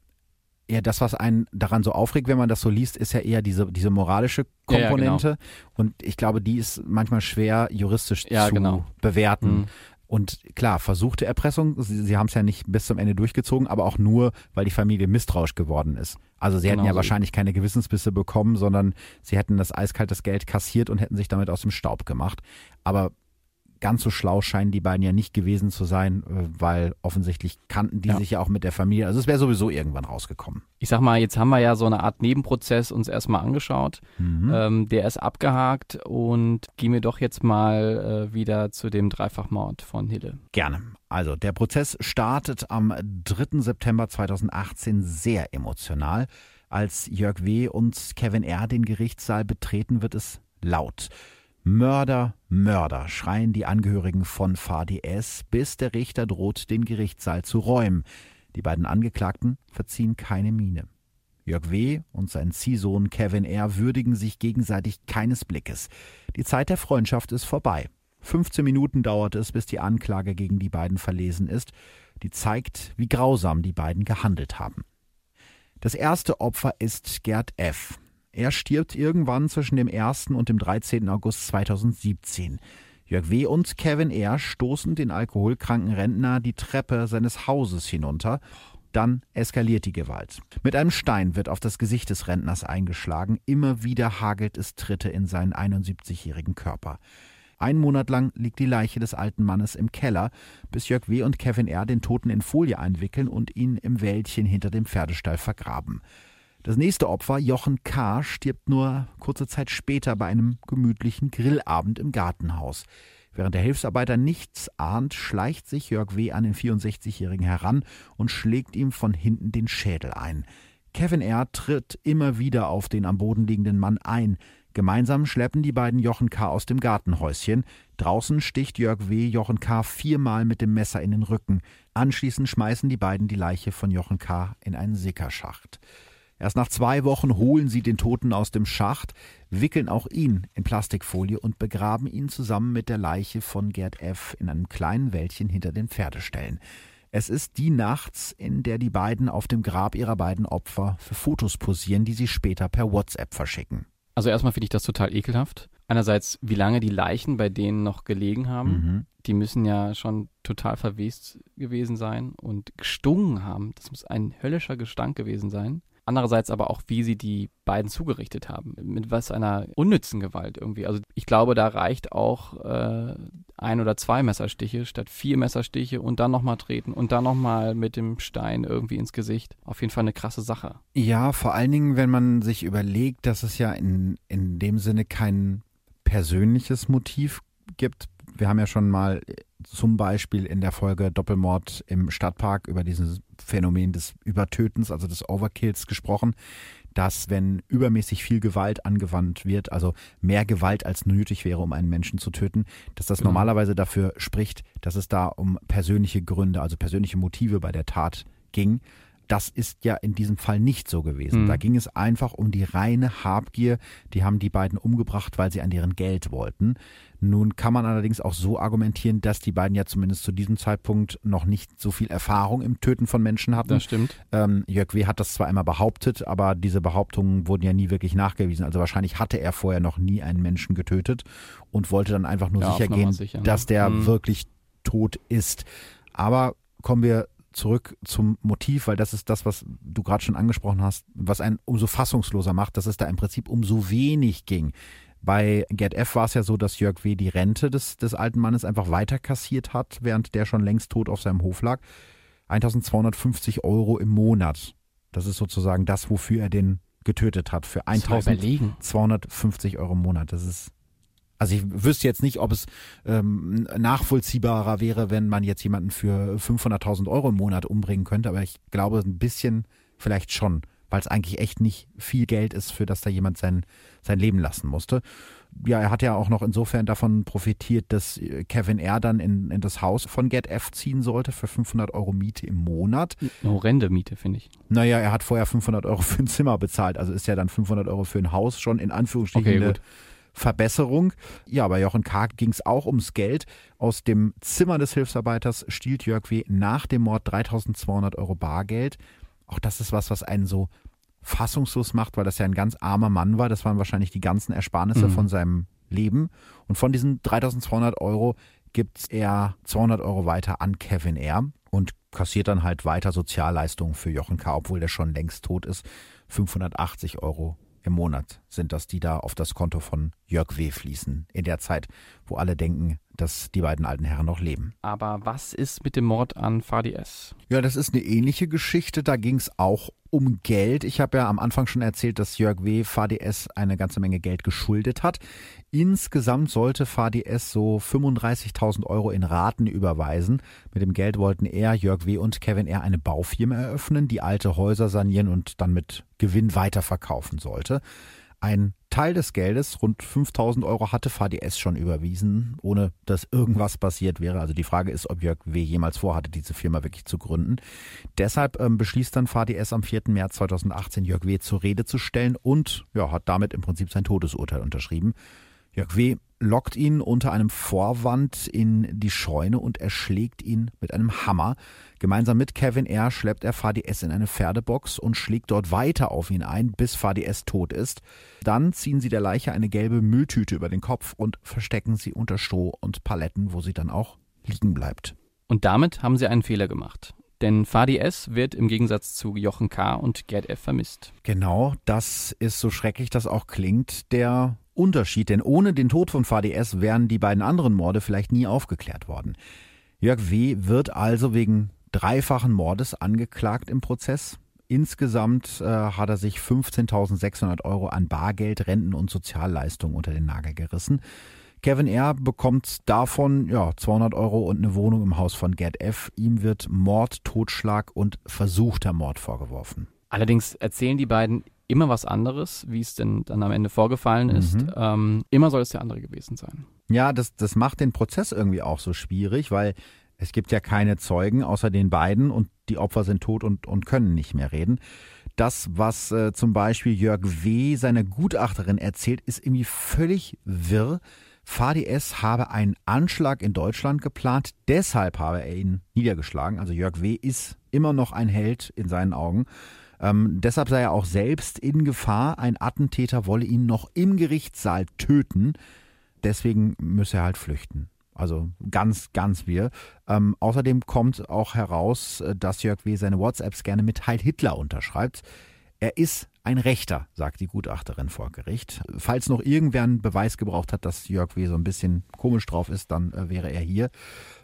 eher das, was einen daran so aufregt, wenn man das so liest, ist ja eher diese, diese moralische Komponente. Ja, ja, genau. Und ich glaube, die ist manchmal schwer juristisch ja, zu genau. bewerten. Mhm. Und klar, versuchte Erpressung, sie, sie haben es ja nicht bis zum Ende durchgezogen, aber auch nur, weil die Familie misstrauisch geworden ist. Also sie genau hätten ja so. wahrscheinlich keine Gewissensbisse bekommen, sondern sie hätten das eiskaltes Geld kassiert und hätten sich damit aus dem Staub gemacht. Aber ganz so schlau scheinen die beiden ja nicht gewesen zu sein, äh, weil offensichtlich kannten die ja. sich ja auch mit der Familie. Also es wäre sowieso irgendwann rausgekommen. Ich sag mal, jetzt haben wir ja so eine Art Nebenprozess uns erstmal angeschaut. Mhm. Ähm, der ist abgehakt und gehen wir doch jetzt mal äh, wieder zu dem Dreifachmord von Hille. Gerne. Also der Prozess startet am 3. September 2018 sehr emotional. Als Jörg W. und Kevin R. den Gerichtssaal betreten, wird es laut. Mörder, Mörder, schreien die Angehörigen von VDS, bis der Richter droht, den Gerichtssaal zu räumen. Die beiden Angeklagten verziehen keine Miene. Jörg W. und sein Ziehsohn Kevin R. würdigen sich gegenseitig keines Blickes. Die Zeit der Freundschaft ist vorbei. 15 Minuten dauert es, bis die Anklage gegen die beiden verlesen ist. Die zeigt, wie grausam die beiden gehandelt haben. Das erste Opfer ist Gerd F. Er stirbt irgendwann zwischen dem 1. und dem 13. August 2017. Jörg W. und Kevin R. stoßen den alkoholkranken Rentner die Treppe seines Hauses hinunter. Dann eskaliert die Gewalt. Mit einem Stein wird auf das Gesicht des Rentners eingeschlagen. Immer wieder hagelt es Tritte in seinen 71-jährigen Körper. Ein Monat lang liegt die Leiche des alten Mannes im Keller, bis Jörg W. und Kevin R. den Toten in Folie einwickeln und ihn im Wäldchen hinter dem Pferdestall vergraben. Das nächste Opfer, Jochen K., stirbt nur kurze Zeit später bei einem gemütlichen Grillabend im Gartenhaus. Während der Hilfsarbeiter nichts ahnt, schleicht sich Jörg W. an den 64-Jährigen heran und schlägt ihm von hinten den Schädel ein. Kevin R. tritt immer wieder auf den am Boden liegenden Mann ein. Gemeinsam schleppen die beiden Jochen K. aus dem Gartenhäuschen. Draußen sticht Jörg W. Jochen K. viermal mit dem Messer in den Rücken. Anschließend schmeißen die beiden die Leiche von Jochen K. in einen Sickerschacht. Erst nach zwei Wochen holen sie den Toten aus dem Schacht, wickeln auch ihn in Plastikfolie und begraben ihn zusammen mit der Leiche von Gerd F. in einem kleinen Wäldchen hinter den Pferdeställen. Es ist die nachts, in der die beiden auf dem Grab ihrer beiden Opfer für Fotos posieren, die sie später per WhatsApp verschicken. Also erstmal finde ich das total ekelhaft. Einerseits, wie lange die Leichen bei denen noch gelegen haben. Mhm. Die müssen ja schon total verwest gewesen sein und gestungen haben. Das muss ein höllischer Gestank gewesen sein. Andererseits aber auch, wie sie die beiden zugerichtet haben. Mit was einer unnützen Gewalt irgendwie. Also ich glaube, da reicht auch äh, ein oder zwei Messerstiche statt vier Messerstiche und dann nochmal treten und dann nochmal mit dem Stein irgendwie ins Gesicht. Auf jeden Fall eine krasse Sache. Ja, vor allen Dingen, wenn man sich überlegt, dass es ja in, in dem Sinne kein persönliches Motiv gibt. Wir haben ja schon mal zum Beispiel in der Folge Doppelmord im Stadtpark über dieses Phänomen des Übertötens, also des Overkills gesprochen, dass wenn übermäßig viel Gewalt angewandt wird, also mehr Gewalt als nötig wäre, um einen Menschen zu töten, dass das genau. normalerweise dafür spricht, dass es da um persönliche Gründe, also persönliche Motive bei der Tat ging. Das ist ja in diesem Fall nicht so gewesen. Mhm. Da ging es einfach um die reine Habgier. Die haben die beiden umgebracht, weil sie an deren Geld wollten. Nun kann man allerdings auch so argumentieren, dass die beiden ja zumindest zu diesem Zeitpunkt noch nicht so viel Erfahrung im Töten von Menschen hatten. Das stimmt. Ähm, Jörg W. hat das zwar einmal behauptet, aber diese Behauptungen wurden ja nie wirklich nachgewiesen. Also wahrscheinlich hatte er vorher noch nie einen Menschen getötet und wollte dann einfach nur Ja, sicher gehen, sicher, ne? dass der Mhm. wirklich tot ist. Aber kommen wir zurück zum Motiv, weil das ist das, was du gerade schon angesprochen hast, was einen umso fassungsloser macht, dass es da im Prinzip um so wenig ging. Bei Get F war es ja so, dass Jörg W. die Rente des, des alten Mannes einfach weiter kassiert hat, während der schon längst tot auf seinem Hof lag. 1250 Euro im Monat. Das ist sozusagen das, wofür er den getötet hat. Für Muss mal überlegen. 1250 Euro im Monat. Das ist. Also ich wüsste jetzt nicht, ob es ähm, nachvollziehbarer wäre, wenn man jetzt jemanden für 500.000 Euro im Monat umbringen könnte, aber ich glaube ein bisschen vielleicht schon, weil es eigentlich echt nicht viel Geld ist, für das da jemand sein, sein Leben lassen musste. Ja, er hat ja auch noch insofern davon profitiert, dass äh, Kevin R. dann in, in das Haus von Get F ziehen sollte für 500 Euro Miete im Monat. Eine horrende Miete, finde ich. Naja, er hat vorher 500 Euro für ein Zimmer bezahlt, also ist ja dann 500 Euro für ein Haus schon in Anführungsstrichen Okay. Verbesserung. Ja, bei Jochen K. ging es auch ums Geld. Aus dem Zimmer des Hilfsarbeiters stiehlt Jörg W. nach dem Mord 3200 Euro Bargeld. Auch das ist was, was einen so fassungslos macht, weil das ja ein ganz armer Mann war. Das waren wahrscheinlich die ganzen Ersparnisse Mhm. von seinem Leben. Und von diesen 3200 Euro gibt er 200 Euro weiter an Kevin R. und kassiert dann halt weiter Sozialleistungen für Jochen K., obwohl der schon längst tot ist. 580 Euro im Monat sind das, die da auf das Konto von Jörg W. fließen. In der Zeit, wo alle denken, dass die beiden alten Herren noch leben. Aber was ist mit dem Mord an Fadi S? Ja, das ist eine ähnliche Geschichte. Da ging es auch um Geld. Ich habe ja am Anfang schon erzählt, dass Jörg W. VDS eine ganze Menge Geld geschuldet hat. Insgesamt sollte VDS so 35.000 Euro in Raten überweisen. Mit dem Geld wollten er, Jörg W. und Kevin R. eine Baufirma eröffnen, die alte Häuser sanieren und dann mit Gewinn weiterverkaufen sollte. Ein Teil des Geldes, rund 5000 Euro, hatte VDS schon überwiesen, ohne dass irgendwas passiert wäre. Also die Frage ist, ob Jörg W. jemals vorhatte, diese Firma wirklich zu gründen. Deshalb ähm, beschließt dann VDS am 4. März 2018, Jörg W. zur Rede zu stellen und ja, hat damit im Prinzip sein Todesurteil unterschrieben. Jörg W. lockt ihn unter einem Vorwand in die Scheune und erschlägt ihn mit einem Hammer. Gemeinsam mit Kevin R. schleppt er VDS in eine Pferdebox und schlägt dort weiter auf ihn ein, bis VDS tot ist. Dann ziehen sie der Leiche eine gelbe Mülltüte über den Kopf und verstecken sie unter Stroh und Paletten, wo sie dann auch liegen bleibt. Und damit haben sie einen Fehler gemacht. Denn Fadi S. wird im Gegensatz zu Jochen K. und Gerd F. vermisst. Genau, das ist so schrecklich das auch klingt, der Unterschied. Denn ohne den Tod von VDS wären die beiden anderen Morde vielleicht nie aufgeklärt worden. Jörg W. wird also wegen dreifachen Mordes angeklagt im Prozess. Insgesamt äh, hat er sich 15.600 Euro an Bargeld, Renten und Sozialleistungen unter den Nagel gerissen. Kevin R. bekommt davon ja, 200 Euro und eine Wohnung im Haus von Gerd F. Ihm wird Mord, Totschlag und versuchter Mord vorgeworfen. Allerdings erzählen die beiden immer was anderes, wie es denn dann am Ende vorgefallen ist. Mhm. Ähm, immer soll es der andere gewesen sein. Ja, das, das macht den Prozess irgendwie auch so schwierig, weil es gibt ja keine Zeugen außer den beiden und die Opfer sind tot und, und können nicht mehr reden. Das, was äh, zum Beispiel Jörg W. seiner Gutachterin erzählt, ist irgendwie völlig wirr. VDS habe einen Anschlag in Deutschland geplant, deshalb habe er ihn niedergeschlagen. Also Jörg W. ist immer noch ein Held in seinen Augen. Ähm, deshalb sei er auch selbst in Gefahr. Ein Attentäter wolle ihn noch im Gerichtssaal töten. Deswegen müsse er halt flüchten. Also ganz, ganz wir. Ähm, außerdem kommt auch heraus, äh, dass Jörg W. seine WhatsApps gerne mit Heil Hitler unterschreibt. Er ist ein Rechter, sagt die Gutachterin vor Gericht. Falls noch irgendwer einen Beweis gebraucht hat, dass Jörg W. so ein bisschen komisch drauf ist, dann äh, wäre er hier.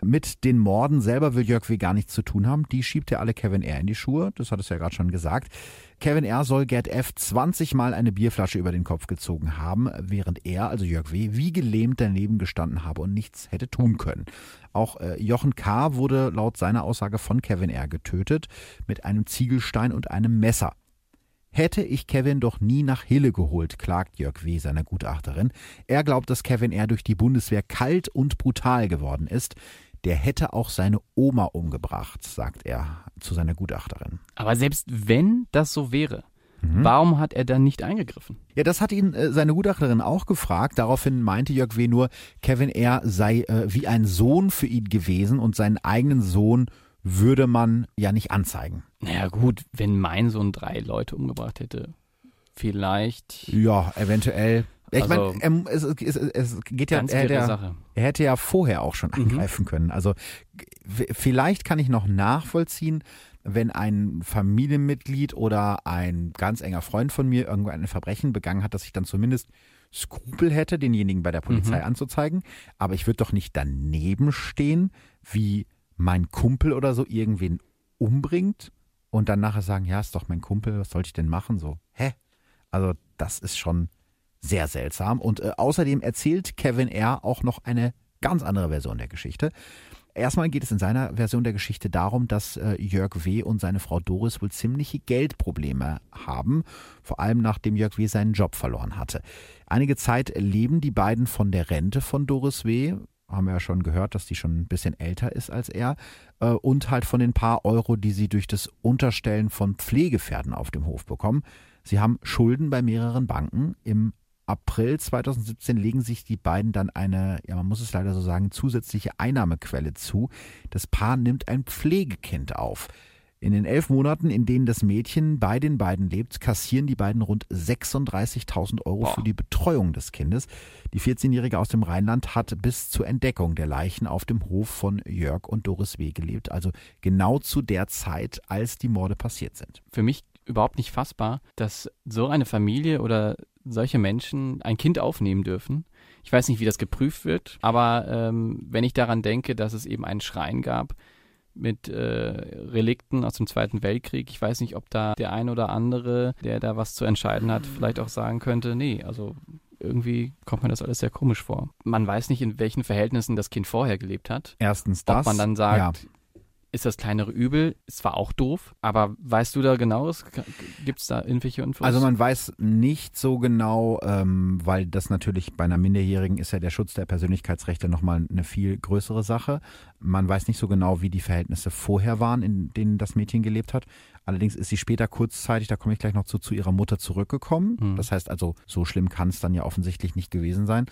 Mit den Morden selber will Jörg W. gar nichts zu tun haben. Die schiebt er alle Kevin R. in die Schuhe. Das hat es ja gerade schon gesagt. Kevin R. soll Gerd F. 20 Mal eine Bierflasche über den Kopf gezogen haben, während er, also Jörg W., wie gelähmt daneben gestanden habe und nichts hätte tun können. Auch äh, Jochen K. wurde laut seiner Aussage von Kevin R. getötet mit einem Ziegelstein und einem Messer. Hätte ich Kevin doch nie nach Hille geholt, klagt Jörg W. seiner Gutachterin. Er glaubt, dass Kevin R. durch die Bundeswehr kalt und brutal geworden ist. der hätte auch seine Oma umgebracht, sagt er zu seiner Gutachterin. Aber selbst wenn das so wäre, mhm. warum hat er dann nicht eingegriffen? Ja, das hat ihn äh, seine Gutachterin auch gefragt. Daraufhin meinte Jörg W. nur, Kevin R. sei äh, wie ein Sohn für ihn gewesen und seinen eigenen Sohn würde man ja nicht anzeigen. Naja gut, wenn mein Sohn drei Leute umgebracht hätte, vielleicht. Ja, eventuell. Ich also, meine, es, es, es, geht ja, er hätte ja, er hätte ja vorher auch schon mhm. angreifen mhm. können. Also vielleicht kann ich noch nachvollziehen, wenn ein Familienmitglied oder ein ganz enger Freund von mir irgendwo ein Verbrechen begangen hat, dass ich dann zumindest Skrupel hätte, denjenigen bei der Polizei mhm. anzuzeigen. Aber ich würde doch nicht daneben stehen, wie mein Kumpel oder so irgendwen umbringt und dann nachher sagen, ja, ist doch mein Kumpel, was soll ich denn machen? So, hä? Also das ist schon sehr seltsam. Und äh, außerdem erzählt Kevin R. auch noch eine ganz andere Version der Geschichte. Erstmal geht es in seiner Version der Geschichte darum, dass äh, Jörg W. und seine Frau Doris wohl ziemliche Geldprobleme haben, vor allem nachdem Jörg W. seinen Job verloren hatte. Einige Zeit leben die beiden von der Rente von Doris W haben wir ja schon gehört, dass die schon ein bisschen älter ist als er, äh, und halt von den paar Euro, die sie durch das Unterstellen von Pflegepferden auf dem Hof bekommen. Sie haben Schulden bei mehreren Banken. Im April 2017 legen sich die beiden dann eine, ja man muss es leider so sagen, zusätzliche Einnahmequelle zu. Das Paar nimmt ein Pflegekind auf. In den elf Monaten, in denen das Mädchen bei den beiden lebt, kassieren die beiden rund 36.000 Euro Boah. für die Betreuung des Kindes. Die 14-Jährige aus dem Rheinland hat bis zur Entdeckung der Leichen auf dem Hof von Jörg und Doris W. gelebt. Also genau zu der Zeit, als die Morde passiert sind. Für mich überhaupt nicht fassbar, dass so eine Familie oder solche Menschen ein Kind aufnehmen dürfen. Ich weiß nicht, wie das geprüft wird, aber ähm, wenn ich daran denke, dass es eben einen Schrein gab, mit äh, Relikten aus dem Zweiten Weltkrieg. Ich weiß nicht, ob da der ein oder andere, der da was zu entscheiden hat, vielleicht auch sagen könnte, nee, also irgendwie kommt mir das alles sehr komisch vor. Man weiß nicht, in welchen Verhältnissen das Kind vorher gelebt hat. Erstens das. Ob man dann sagt, ja ist das kleinere Übel. Es war auch doof, aber weißt du da genaues? Gibt es da irgendwelche Infos? Also man weiß nicht so genau, ähm, weil das natürlich bei einer Minderjährigen ist ja der Schutz der Persönlichkeitsrechte nochmal eine viel größere Sache. Man weiß nicht so genau, wie die Verhältnisse vorher waren, in denen das Mädchen gelebt hat. Allerdings ist sie später kurzzeitig, da komme ich gleich noch zu, zu ihrer Mutter zurückgekommen. Mhm. Das heißt also, so schlimm kann es dann ja offensichtlich nicht gewesen sein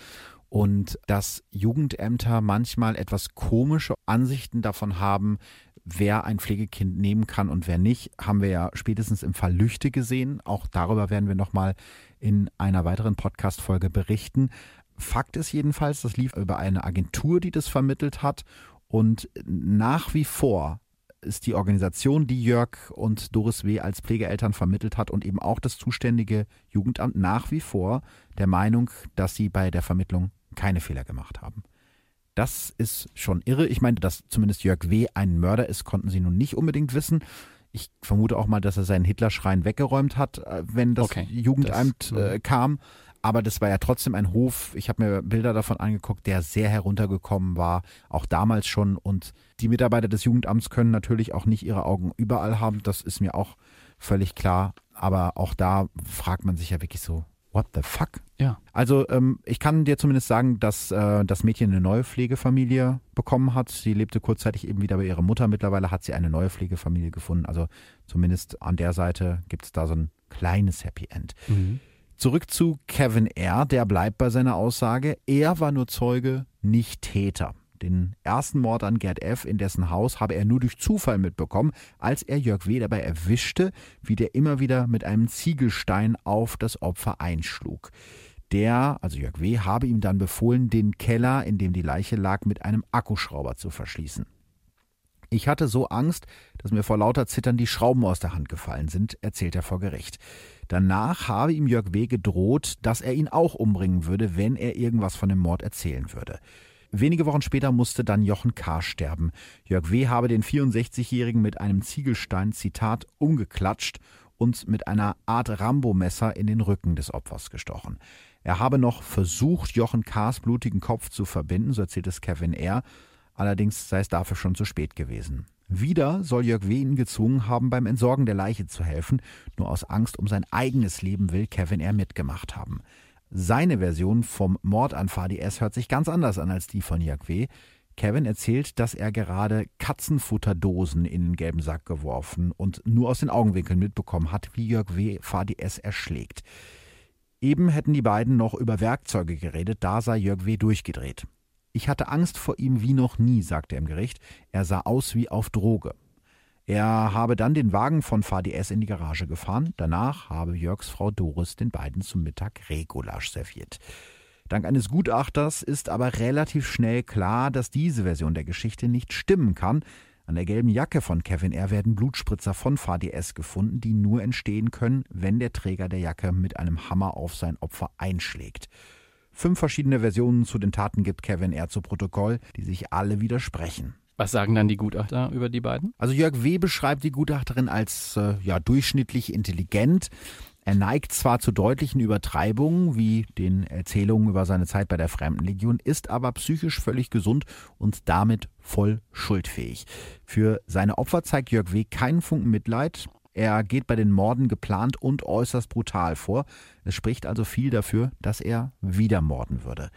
und dass Jugendämter manchmal etwas komische Ansichten davon haben, wer ein Pflegekind nehmen kann und wer nicht, haben wir ja spätestens im Fall Lüchte gesehen. Auch darüber werden wir nochmal in einer weiteren Podcast-Folge berichten. Fakt ist jedenfalls, das lief über eine Agentur, die das vermittelt hat und nach wie vor ist die Organisation, die Jörg und Doris W. als Pflegeeltern vermittelt hat und eben auch das zuständige Jugendamt nach wie vor der Meinung, dass sie bei der Vermittlung keine Fehler gemacht haben. Das ist schon irre. Ich meine, dass zumindest Jörg W. ein Mörder ist, konnten sie nun nicht unbedingt wissen. Ich vermute auch mal, dass er seinen Hitlerschrein weggeräumt hat, äh, wenn das okay, Jugendamt das, äh, kam. Aber das war ja trotzdem ein Hof, ich habe mir Bilder davon angeguckt, der sehr heruntergekommen war, auch damals schon. Und die Mitarbeiter des Jugendamts können natürlich auch nicht ihre Augen überall haben, das ist mir auch völlig klar. Aber auch da fragt man sich ja wirklich so, what the fuck? Ja. Also ähm, ich kann dir zumindest sagen, dass äh, das Mädchen eine neue Pflegefamilie bekommen hat. Sie lebte kurzzeitig eben wieder bei ihrer Mutter. Mittlerweile hat sie eine neue Pflegefamilie gefunden. Also zumindest an der Seite gibt es da so ein kleines Happy End. Mhm. Zurück zu Kevin R., der bleibt bei seiner Aussage, er war nur Zeuge, nicht Täter. Den ersten Mord an Gerd F. in dessen Haus habe er nur durch Zufall mitbekommen, als er Jörg W. dabei erwischte, wie der immer wieder mit einem Ziegelstein auf das Opfer einschlug. Der, also Jörg W., habe ihm dann befohlen, den Keller, in dem die Leiche lag, mit einem Akkuschrauber zu verschließen. Ich hatte so Angst, dass mir vor lauter Zittern die Schrauben aus der Hand gefallen sind, erzählt er vor Gericht. Danach habe ihm Jörg W. gedroht, dass er ihn auch umbringen würde, wenn er irgendwas von dem Mord erzählen würde. Wenige Wochen später musste dann Jochen K. sterben. Jörg W. habe den 64-Jährigen mit einem Ziegelstein, Zitat, umgeklatscht und mit einer Art Rambo-Messer in den Rücken des Opfers gestochen. Er habe noch versucht, Jochen K.s blutigen Kopf zu verbinden, so erzählt es Kevin R., allerdings sei es dafür schon zu spät gewesen. Wieder soll Jörg W. ihn gezwungen haben, beim Entsorgen der Leiche zu helfen, nur aus Angst um sein eigenes Leben will Kevin R. mitgemacht haben. Seine Version vom Mord an Fadi S. hört sich ganz anders an als die von Jörg W. Kevin erzählt, dass er gerade Katzenfutterdosen in den gelben Sack geworfen und nur aus den Augenwinkeln mitbekommen hat, wie Jörg W. Fadi S. erschlägt. Eben hätten die beiden noch über Werkzeuge geredet, da sei Jörg W. durchgedreht. Ich hatte Angst vor ihm wie noch nie, sagte er im Gericht. Er sah aus wie auf Droge. Er habe dann den Wagen von VDS in die Garage gefahren. Danach habe Jörgs Frau Doris den beiden zum Mittag Regulasch serviert. Dank eines Gutachters ist aber relativ schnell klar, dass diese Version der Geschichte nicht stimmen kann. An der gelben Jacke von Kevin R. werden Blutspritzer von VDS gefunden, die nur entstehen können, wenn der Träger der Jacke mit einem Hammer auf sein Opfer einschlägt. Fünf verschiedene Versionen zu den Taten gibt Kevin R. zu Protokoll, die sich alle widersprechen. Was sagen dann die Gutachter über die beiden? Also Jörg W. beschreibt die Gutachterin als äh, ja, durchschnittlich intelligent. Er neigt zwar zu deutlichen Übertreibungen, wie den Erzählungen über seine Zeit bei der Fremdenlegion, ist aber psychisch völlig gesund und damit voll schuldfähig. Für seine Opfer zeigt Jörg W. keinen Funken Mitleid. Er geht bei den Morden geplant und äußerst brutal vor. Es spricht also viel dafür, dass er wieder morden würde.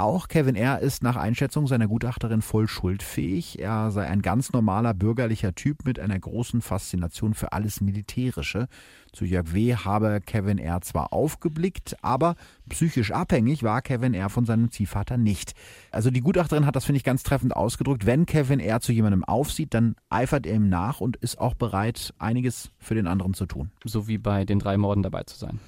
Auch Kevin R. ist nach Einschätzung seiner Gutachterin voll schuldfähig. Er sei ein ganz normaler bürgerlicher Typ mit einer großen Faszination für alles Militärische. Zu Jörg W. habe Kevin R. zwar aufgeblickt, aber psychisch abhängig war Kevin R. von seinem Ziehvater nicht. Also die Gutachterin hat das, finde ich, ganz treffend ausgedrückt. Wenn Kevin R. zu jemandem aufsieht, dann eifert er ihm nach und ist auch bereit, einiges für den anderen zu tun. So wie bei den drei Morden dabei zu sein.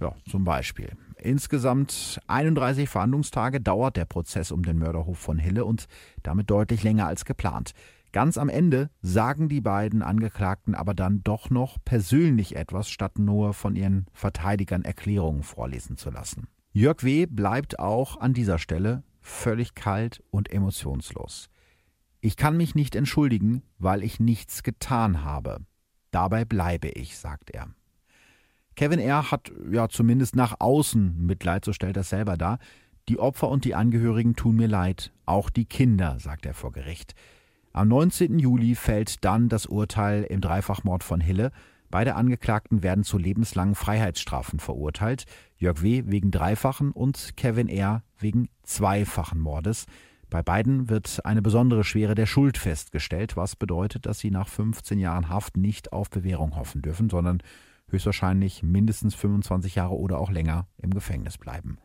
Ja, zum Beispiel. Insgesamt 31 Verhandlungstage dauert der Prozess um den Mörderhof von Hille und damit deutlich länger als geplant. Ganz am Ende sagen die beiden Angeklagten aber dann doch noch persönlich etwas, statt nur von ihren Verteidigern Erklärungen vorlesen zu lassen. Jörg W. bleibt auch an dieser Stelle völlig kalt und emotionslos. Ich kann mich nicht entschuldigen, weil ich nichts getan habe. Dabei bleibe ich, sagt er. Kevin R. hat ja zumindest nach außen Mitleid, so stellt er selber dar. Die Opfer und die Angehörigen tun mir leid, auch die Kinder, sagt er vor Gericht. Am 19. Juli fällt dann das Urteil im Dreifachmord von Hille. Beide Angeklagten werden zu lebenslangen Freiheitsstrafen verurteilt. Jörg W. wegen dreifachen und Kevin R. wegen zweifachen Mordes. Bei beiden wird eine besondere Schwere der Schuld festgestellt, was bedeutet, dass sie nach 15 Jahren Haft nicht auf Bewährung hoffen dürfen, sondern höchstwahrscheinlich mindestens 25 Jahre oder auch länger im Gefängnis bleiben.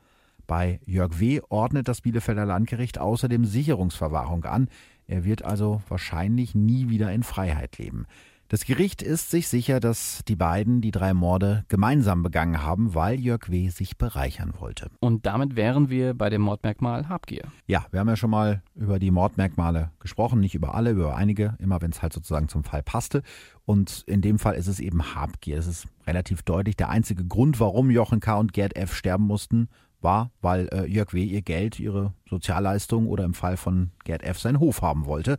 Bei Jörg W. ordnet das Bielefelder Landgericht außerdem Sicherungsverwahrung an. Er wird also wahrscheinlich nie wieder in Freiheit leben. Das Gericht ist sich sicher, dass die beiden die drei Morde gemeinsam begangen haben, weil Jörg W. sich bereichern wollte. Und damit wären wir bei dem Mordmerkmal Habgier. Ja, wir haben ja schon mal über die Mordmerkmale gesprochen, nicht über alle, über einige, immer wenn es halt sozusagen zum Fall passte. Und in dem Fall ist es eben Habgier. Es ist relativ deutlich. Der einzige Grund, warum Jochen K. und Gerd F. sterben mussten, war, weil äh, Jörg W. ihr Geld, ihre Sozialleistung oder im Fall von Gerd F. seinen Hof haben wollte.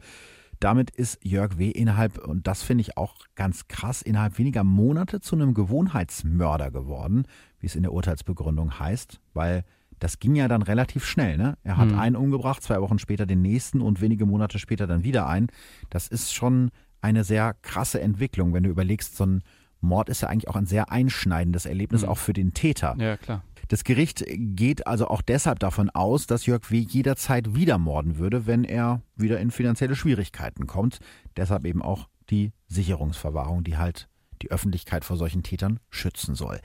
Damit ist Jörg W. innerhalb, und das finde ich auch ganz krass, innerhalb weniger Monate zu einem Gewohnheitsmörder geworden, wie es in der Urteilsbegründung heißt, weil das ging ja dann relativ schnell. Ne? Er hat mhm. einen umgebracht, zwei Wochen später den nächsten und wenige Monate später dann wieder einen. Das ist schon eine sehr krasse Entwicklung, wenn du überlegst, so ein Mord ist ja eigentlich auch ein sehr einschneidendes Erlebnis, mhm. auch für den Täter. Ja, klar. Das Gericht geht also auch deshalb davon aus, dass Jörg W. jederzeit wieder morden würde, wenn er wieder in finanzielle Schwierigkeiten kommt. Deshalb eben auch die Sicherungsverwahrung, die halt die Öffentlichkeit vor solchen Tätern schützen soll.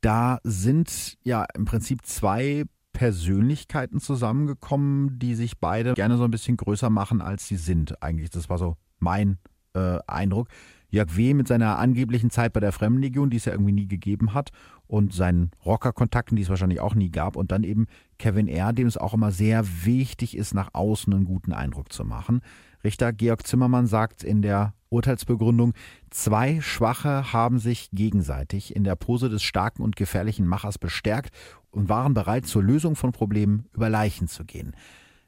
Da sind ja im Prinzip zwei Persönlichkeiten zusammengekommen, die sich beide gerne so ein bisschen größer machen, als sie sind. Eigentlich, das war so mein äh, Eindruck. Jörg W. mit seiner angeblichen Zeit bei der Fremdenlegion, die es ja irgendwie nie gegeben hat, und seinen Rockerkontakten, die es wahrscheinlich auch nie gab, und dann eben Kevin R., dem es auch immer sehr wichtig ist, nach außen einen guten Eindruck zu machen. Richter Georg Zimmermann sagt in der Urteilsbegründung, zwei Schwache haben sich gegenseitig in der Pose des starken und gefährlichen Machers bestärkt und waren bereit, zur Lösung von Problemen über Leichen zu gehen.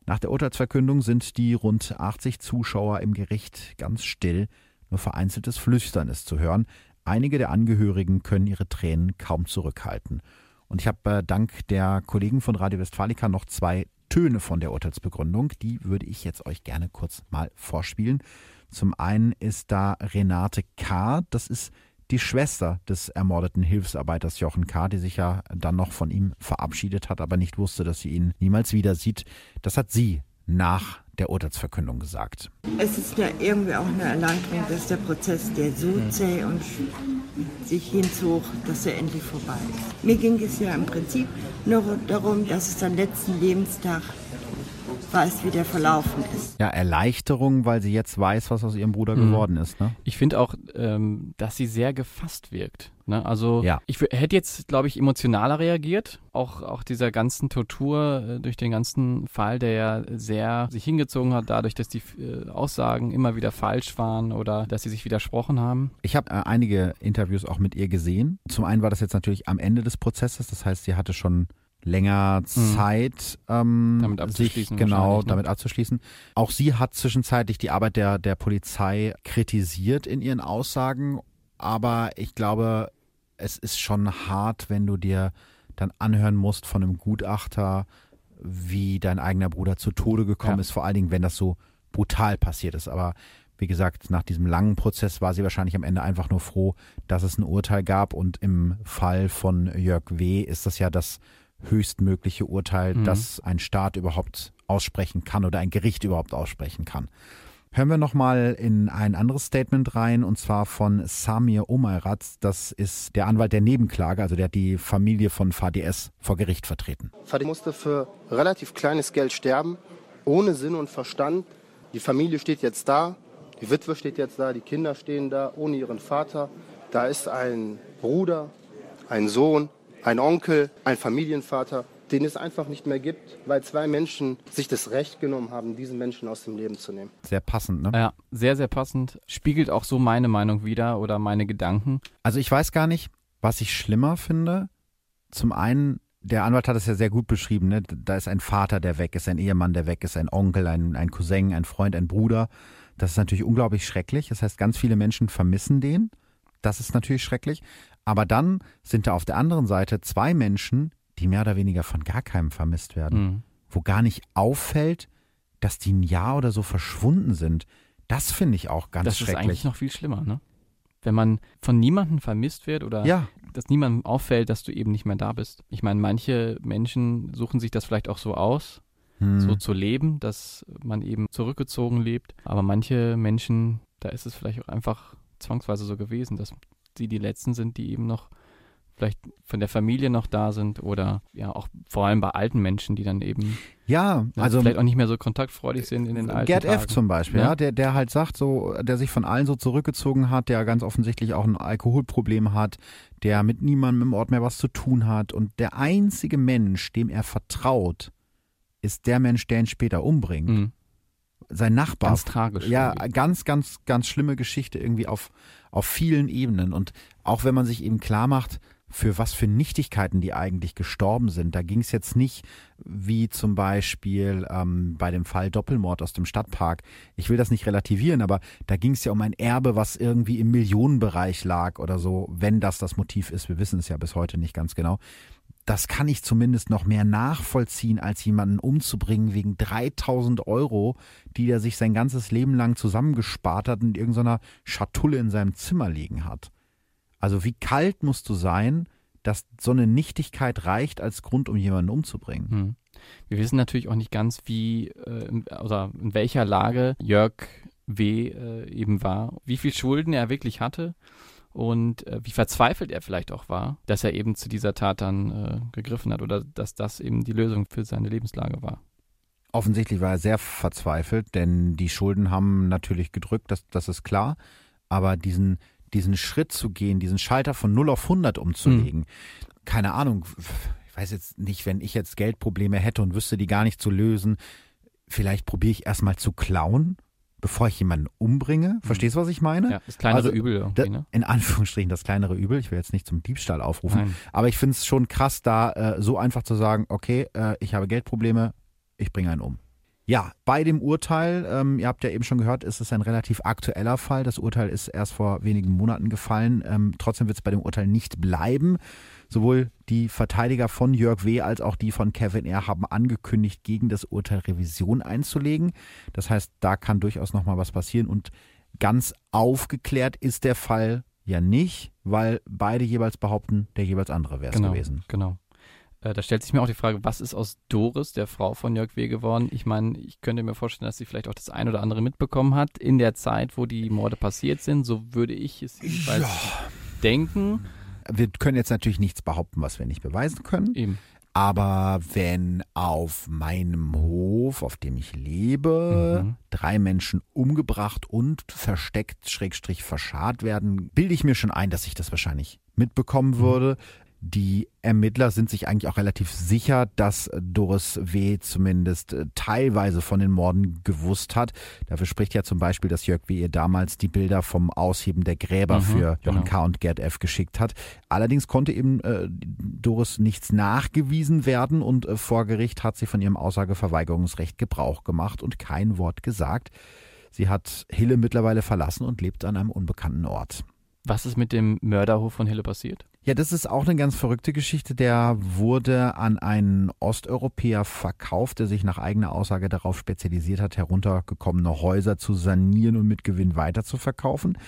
Nach der Urteilsverkündung sind die rund 80 Zuschauer im Gericht ganz still, nur vereinzeltes Flüstern ist zu hören. Einige der Angehörigen können ihre Tränen kaum zurückhalten. Und ich habe äh, dank der Kollegen von Radio Westfalica noch zwei Töne von der Urteilsbegründung. Die würde ich jetzt euch gerne kurz mal vorspielen. Zum einen ist da Renate K., das ist die Schwester des ermordeten Hilfsarbeiters Jochen K., die sich ja dann noch von ihm verabschiedet hat, aber nicht wusste, dass sie ihn niemals wieder sieht. Das hat sie nach der Urteilsverkündung gesagt. Es ist ja irgendwie auch eine Erleichterung, dass der Prozess, der so zäh und sich hinzog, dass er endlich vorbei ist. Mir ging es ja im Prinzip nur darum, dass es am letzten Lebenstag weiß, wie der verlaufen ist. Ja, Erleichterung, weil sie jetzt weiß, was aus ihrem Bruder mhm. geworden ist. Ne? Ich finde auch, ähm, dass sie sehr gefasst wirkt. Ne? Also ja. ich hätte jetzt, glaube ich, emotionaler reagiert. Auch, auch dieser ganzen Tortur äh, durch den ganzen Fall, der ja sehr sich hingezogen hat, dadurch, dass die äh, Aussagen immer wieder falsch waren oder dass sie sich widersprochen haben. Ich habe äh, einige Interviews auch mit ihr gesehen. Zum einen war das jetzt natürlich am Ende des Prozesses. Das heißt, sie hatte schon länger mhm. Zeit, ähm, damit abzuschließen sich genau ne? damit abzuschließen. Auch sie hat zwischenzeitlich die Arbeit der, der Polizei kritisiert in ihren Aussagen, aber ich glaube, es ist schon hart, wenn du dir dann anhören musst von einem Gutachter, wie dein eigener Bruder zu Tode gekommen ja. ist, vor allen Dingen, wenn das so brutal passiert ist. Aber wie gesagt, nach diesem langen Prozess war sie wahrscheinlich am Ende einfach nur froh, dass es ein Urteil gab. Und im Fall von Jörg W. ist das ja das höchstmögliche Urteil, mhm. das ein Staat überhaupt aussprechen kann oder ein Gericht überhaupt aussprechen kann. Hören wir nochmal in ein anderes Statement rein, und zwar von Samir Omayrat. Das ist der Anwalt der Nebenklage, also der hat die Familie von VDS vor Gericht vertreten. Fadi musste für relativ kleines Geld sterben, ohne Sinn und Verstand. Die Familie steht jetzt da, die Witwe steht jetzt da, die Kinder stehen da, ohne ihren Vater. Da ist ein Bruder, ein Sohn, ein Onkel, ein Familienvater, den es einfach nicht mehr gibt, weil zwei Menschen sich das Recht genommen haben, diesen Menschen aus dem Leben zu nehmen. Sehr passend, ne? Ja, sehr, sehr passend. Spiegelt auch so meine Meinung wieder oder meine Gedanken. Also ich weiß gar nicht, was ich schlimmer finde. Zum einen, der Anwalt hat es ja sehr gut beschrieben, ne? Da ist ein Vater, der weg ist, ein Ehemann, der weg ist, ein Onkel, ein, ein Cousin, ein Freund, ein Bruder. Das ist natürlich unglaublich schrecklich. Das heißt, ganz viele Menschen vermissen den. Das ist natürlich schrecklich. Aber dann sind da auf der anderen Seite zwei Menschen, die mehr oder weniger von gar keinem vermisst werden, mhm. wo gar nicht auffällt, dass die ein Jahr oder so verschwunden sind. Das finde ich auch ganz das schrecklich. Das ist eigentlich noch viel schlimmer, ne? Wenn man von niemandem vermisst wird oder ja. dass niemandem auffällt, dass du eben nicht mehr da bist. Ich meine, manche Menschen suchen sich das vielleicht auch so aus, hm. so zu leben, dass man eben zurückgezogen lebt. Aber manche Menschen, da ist es vielleicht auch einfach zwangsweise so gewesen, dass die die letzten sind, die eben noch vielleicht von der Familie noch da sind oder ja auch vor allem bei alten Menschen, die dann eben ja, also vielleicht auch nicht mehr so kontaktfreudig sind in den alten Gerd Tagen. F. zum Beispiel, ja? ja, der der halt sagt so, der sich von allen so zurückgezogen hat, der ganz offensichtlich auch ein Alkoholproblem hat, der mit niemandem im Ort mehr was zu tun hat und der einzige Mensch, dem er vertraut, ist der Mensch, der ihn später umbringt. Mhm sein Nachbar. Ganz tragisch. Ja, ganz, ganz, ganz schlimme Geschichte irgendwie auf, auf vielen Ebenen. Und auch wenn man sich eben klar macht, für was für Nichtigkeiten die eigentlich gestorben sind. Da ging es jetzt nicht wie zum Beispiel ähm, bei dem Fall Doppelmord aus dem Stadtpark. Ich will das nicht relativieren, aber da ging es ja um ein Erbe, was irgendwie im Millionenbereich lag oder so, wenn das das Motiv ist. Wir wissen es ja bis heute nicht ganz genau das kann ich zumindest noch mehr nachvollziehen, als jemanden umzubringen wegen 3000 Euro, die er sich sein ganzes Leben lang zusammengespart hat und in irgendeiner Schatulle in seinem Zimmer liegen hat. Also wie kalt musst du sein, dass so eine Nichtigkeit reicht als Grund, um jemanden umzubringen? Hm. Wir wissen natürlich auch nicht ganz, wie äh, oder in welcher Lage Jörg W. Äh, eben war, wie viel Schulden er wirklich hatte und äh, wie verzweifelt er vielleicht auch war, dass er eben zu dieser Tat dann äh, gegriffen hat oder dass das eben die Lösung für seine Lebenslage war. Offensichtlich war er sehr verzweifelt, denn die Schulden haben natürlich gedrückt, das, das ist klar. Aber diesen, diesen Schritt zu gehen, diesen Schalter von 0 auf 100 umzulegen, mhm. keine Ahnung, ich weiß jetzt nicht, wenn ich jetzt Geldprobleme hätte und wüsste die gar nicht zu lösen, vielleicht probiere ich erstmal zu klauen bevor ich jemanden umbringe. Mhm. Verstehst du, was ich meine? Ja, das kleinere also, Übel irgendwie, ne? In Anführungsstrichen das kleinere Übel. Ich will jetzt nicht zum Diebstahl aufrufen. Nein. Aber ich finde es schon krass, da äh, so einfach zu sagen, okay, äh, ich habe Geldprobleme, ich bringe einen um. Ja, bei dem Urteil, ähm, ihr habt ja eben schon gehört, ist es ein relativ aktueller Fall. Das Urteil ist erst vor wenigen Monaten gefallen. Ähm, trotzdem wird es bei dem Urteil nicht bleiben. Sowohl die Verteidiger von Jörg W. als auch die von Kevin R. haben angekündigt, gegen das Urteil Revision einzulegen. Das heißt, da kann durchaus nochmal was passieren. Und ganz aufgeklärt ist der Fall ja nicht, weil beide jeweils behaupten, der jeweils andere wäre es genau, gewesen. Genau. Äh, da stellt sich mir auch die Frage, was ist aus Doris, der Frau von Jörg W. geworden? Ich meine, ich könnte mir vorstellen, dass sie vielleicht auch das ein oder andere mitbekommen hat in der Zeit, wo die Morde passiert sind. So würde ich es jedenfalls ja. denken. Wir können jetzt natürlich nichts behaupten, was wir nicht beweisen können. Eben. Aber wenn auf meinem Hof, auf dem ich lebe, mhm. drei Menschen umgebracht und versteckt, schrägstrich verscharrt werden, bilde ich mir schon ein, dass ich das wahrscheinlich mitbekommen mhm. würde. Die Ermittler sind sich eigentlich auch relativ sicher, dass Doris W. zumindest äh, teilweise von den Morden gewusst hat. Dafür spricht ja zum Beispiel, dass Jörg W. ihr damals die Bilder vom Ausheben der Gräber mhm, für Jochen genau. K. und Gerd F. geschickt hat. Allerdings konnte eben äh, Doris nichts nachgewiesen werden und äh, vor Gericht hat sie von ihrem Aussageverweigerungsrecht Gebrauch gemacht und kein Wort gesagt. Sie hat Hille mittlerweile verlassen und lebt an einem unbekannten Ort. Was ist mit dem Mörderhof von Hille passiert? Ja, das ist auch eine ganz verrückte Geschichte. Der wurde an einen Osteuropäer verkauft, der sich nach eigener Aussage darauf spezialisiert hat, heruntergekommene Häuser zu sanieren und mit Gewinn weiterzuverkaufen.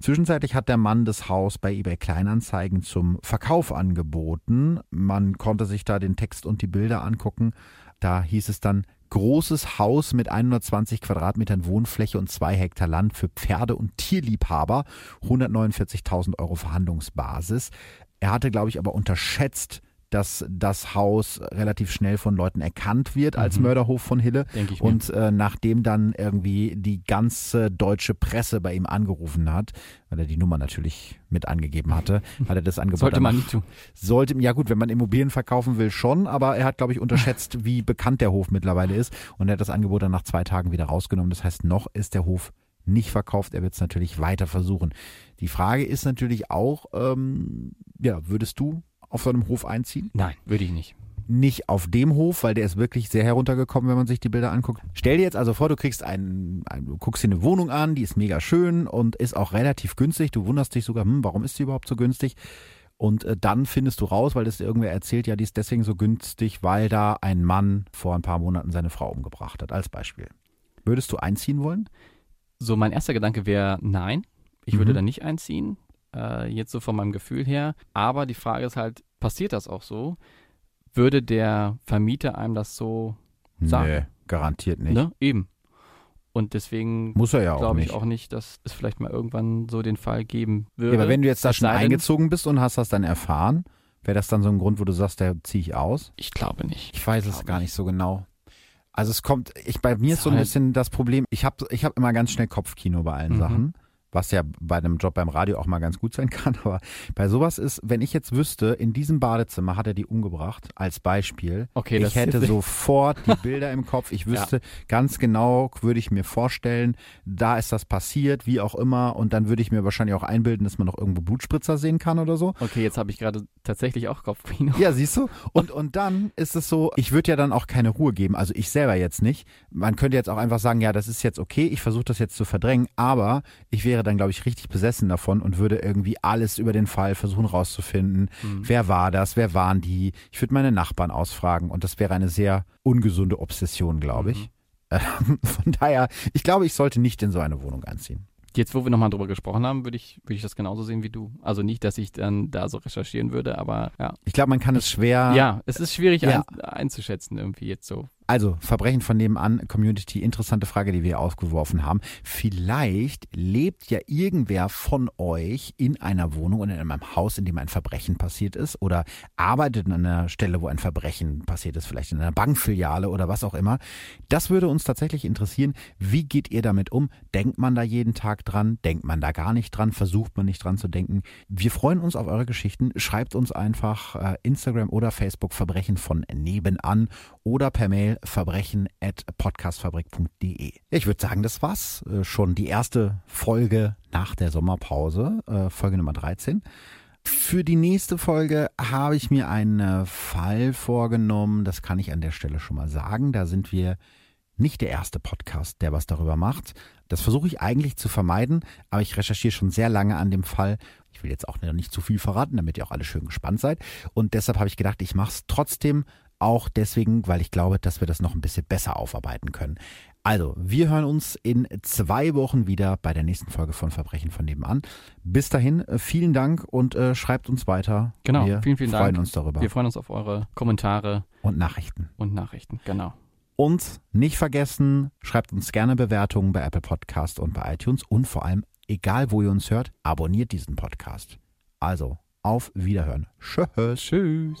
Zwischenzeitlich hat der Mann das Haus bei eBay Kleinanzeigen zum Verkauf angeboten. Man konnte sich da den Text und die Bilder angucken. Da hieß es dann, großes Haus mit 120 Quadratmetern Wohnfläche und zwei Hektar Land für Pferde- und Tierliebhaber, 149.000 Euro Verhandlungsbasis. Er hatte, glaube ich, aber unterschätzt, dass das Haus relativ schnell von Leuten erkannt wird als mhm. Mörderhof von Hille. Denke ich und äh, nachdem dann irgendwie die ganze deutsche Presse bei ihm angerufen hat, weil er die Nummer natürlich mit angegeben hatte, hat er das Angebot. Sollte man nicht tun. Sollte, ja gut, wenn man Immobilien verkaufen will, schon, aber er hat, glaube ich, unterschätzt, wie bekannt der Hof mittlerweile ist und er hat das Angebot dann nach zwei Tagen wieder rausgenommen. Das heißt, noch ist der Hof nicht verkauft. Er wird es natürlich weiter versuchen. Die Frage ist natürlich auch, ähm, ja, würdest du auf so einem Hof einziehen? Nein, würde ich nicht. Nicht auf dem Hof, weil der ist wirklich sehr heruntergekommen, wenn man sich die Bilder anguckt. Stell dir jetzt also vor, du kriegst einen, einen du guckst dir eine Wohnung an, die ist mega schön und ist auch relativ günstig. Du wunderst dich sogar, hm, warum ist sie überhaupt so günstig? Und äh, dann findest du raus, weil das irgendwer erzählt, ja, die ist deswegen so günstig, weil da ein Mann vor ein paar Monaten seine Frau umgebracht hat, als Beispiel. Würdest du einziehen wollen? So, mein erster Gedanke wäre nein. Ich mhm. würde da nicht einziehen äh, jetzt so von meinem Gefühl her. Aber die Frage ist halt, passiert das auch so? Würde der Vermieter einem das so sagen? Nee, garantiert nicht. Ne? Eben. Und deswegen muss er ja glaube ich auch nicht, dass es vielleicht mal irgendwann so den Fall geben würde. Ja, aber wenn du jetzt da schon eingezogen bist und hast das dann erfahren, wäre das dann so ein Grund, wo du sagst, da ziehe ich aus? Ich glaube nicht. Ich weiß ich es gar nicht so genau. Also es kommt, ich bei mir ist so ein bisschen das Problem, ich habe ich hab immer ganz schnell Kopfkino bei allen mhm. Sachen was ja bei einem Job beim Radio auch mal ganz gut sein kann. Aber bei sowas ist, wenn ich jetzt wüsste, in diesem Badezimmer hat er die umgebracht, als Beispiel. Okay, ich hätte sofort die Bilder im Kopf. Ich wüsste ja. ganz genau, würde ich mir vorstellen, da ist das passiert, wie auch immer. Und dann würde ich mir wahrscheinlich auch einbilden, dass man noch irgendwo Blutspritzer sehen kann oder so. Okay, jetzt habe ich gerade tatsächlich auch Kopfkino. Ja, siehst du? Und, und dann ist es so, ich würde ja dann auch keine Ruhe geben. Also ich selber jetzt nicht. Man könnte jetzt auch einfach sagen, ja, das ist jetzt okay, ich versuche das jetzt zu verdrängen, aber ich wäre dann, glaube ich, richtig besessen davon und würde irgendwie alles über den Fall versuchen rauszufinden. Mhm. Wer war das? Wer waren die? Ich würde meine Nachbarn ausfragen und das wäre eine sehr ungesunde Obsession, glaube ich. Mhm. Von daher, ich glaube, ich sollte nicht in so eine Wohnung einziehen. Jetzt, wo wir nochmal drüber gesprochen haben, würde ich, würde ich das genauso sehen wie du. Also nicht, dass ich dann da so recherchieren würde, aber ja. Ich glaube, man kann es schwer. Ja, es ist schwierig ja. ein, einzuschätzen, irgendwie jetzt so. Also, Verbrechen von nebenan, Community, interessante Frage, die wir aufgeworfen haben. Vielleicht lebt ja irgendwer von euch in einer Wohnung oder in einem Haus, in dem ein Verbrechen passiert ist oder arbeitet an einer Stelle, wo ein Verbrechen passiert ist, vielleicht in einer Bankfiliale oder was auch immer. Das würde uns tatsächlich interessieren. Wie geht ihr damit um? Denkt man da jeden Tag dran? Denkt man da gar nicht dran? Versucht man nicht dran zu denken? Wir freuen uns auf eure Geschichten. Schreibt uns einfach äh, Instagram oder Facebook Verbrechen von nebenan oder per Mail verbrechen at podcastfabrik.de. Ich würde sagen, das war's äh, schon die erste Folge nach der Sommerpause, äh, Folge Nummer 13. Für die nächste Folge habe ich mir einen Fall vorgenommen, das kann ich an der Stelle schon mal sagen. Da sind wir nicht der erste Podcast, der was darüber macht. Das versuche ich eigentlich zu vermeiden, aber ich recherchiere schon sehr lange an dem Fall. Ich will jetzt auch nicht zu viel verraten, damit ihr auch alle schön gespannt seid. Und deshalb habe ich gedacht, ich mache es trotzdem auch deswegen, weil ich glaube, dass wir das noch ein bisschen besser aufarbeiten können. Also, wir hören uns in zwei Wochen wieder bei der nächsten Folge von Verbrechen von nebenan. Bis dahin, äh, vielen Dank und äh, schreibt uns weiter. Genau, wir vielen, vielen Dank. Wir freuen uns darüber. Wir freuen uns auf eure Kommentare und Nachrichten. Und Nachrichten, genau. Und nicht vergessen, schreibt uns gerne Bewertungen bei Apple Podcast und bei iTunes und vor allem, egal wo ihr uns hört, abonniert diesen Podcast. Also, auf Wiederhören. Tschüss. Tschüss.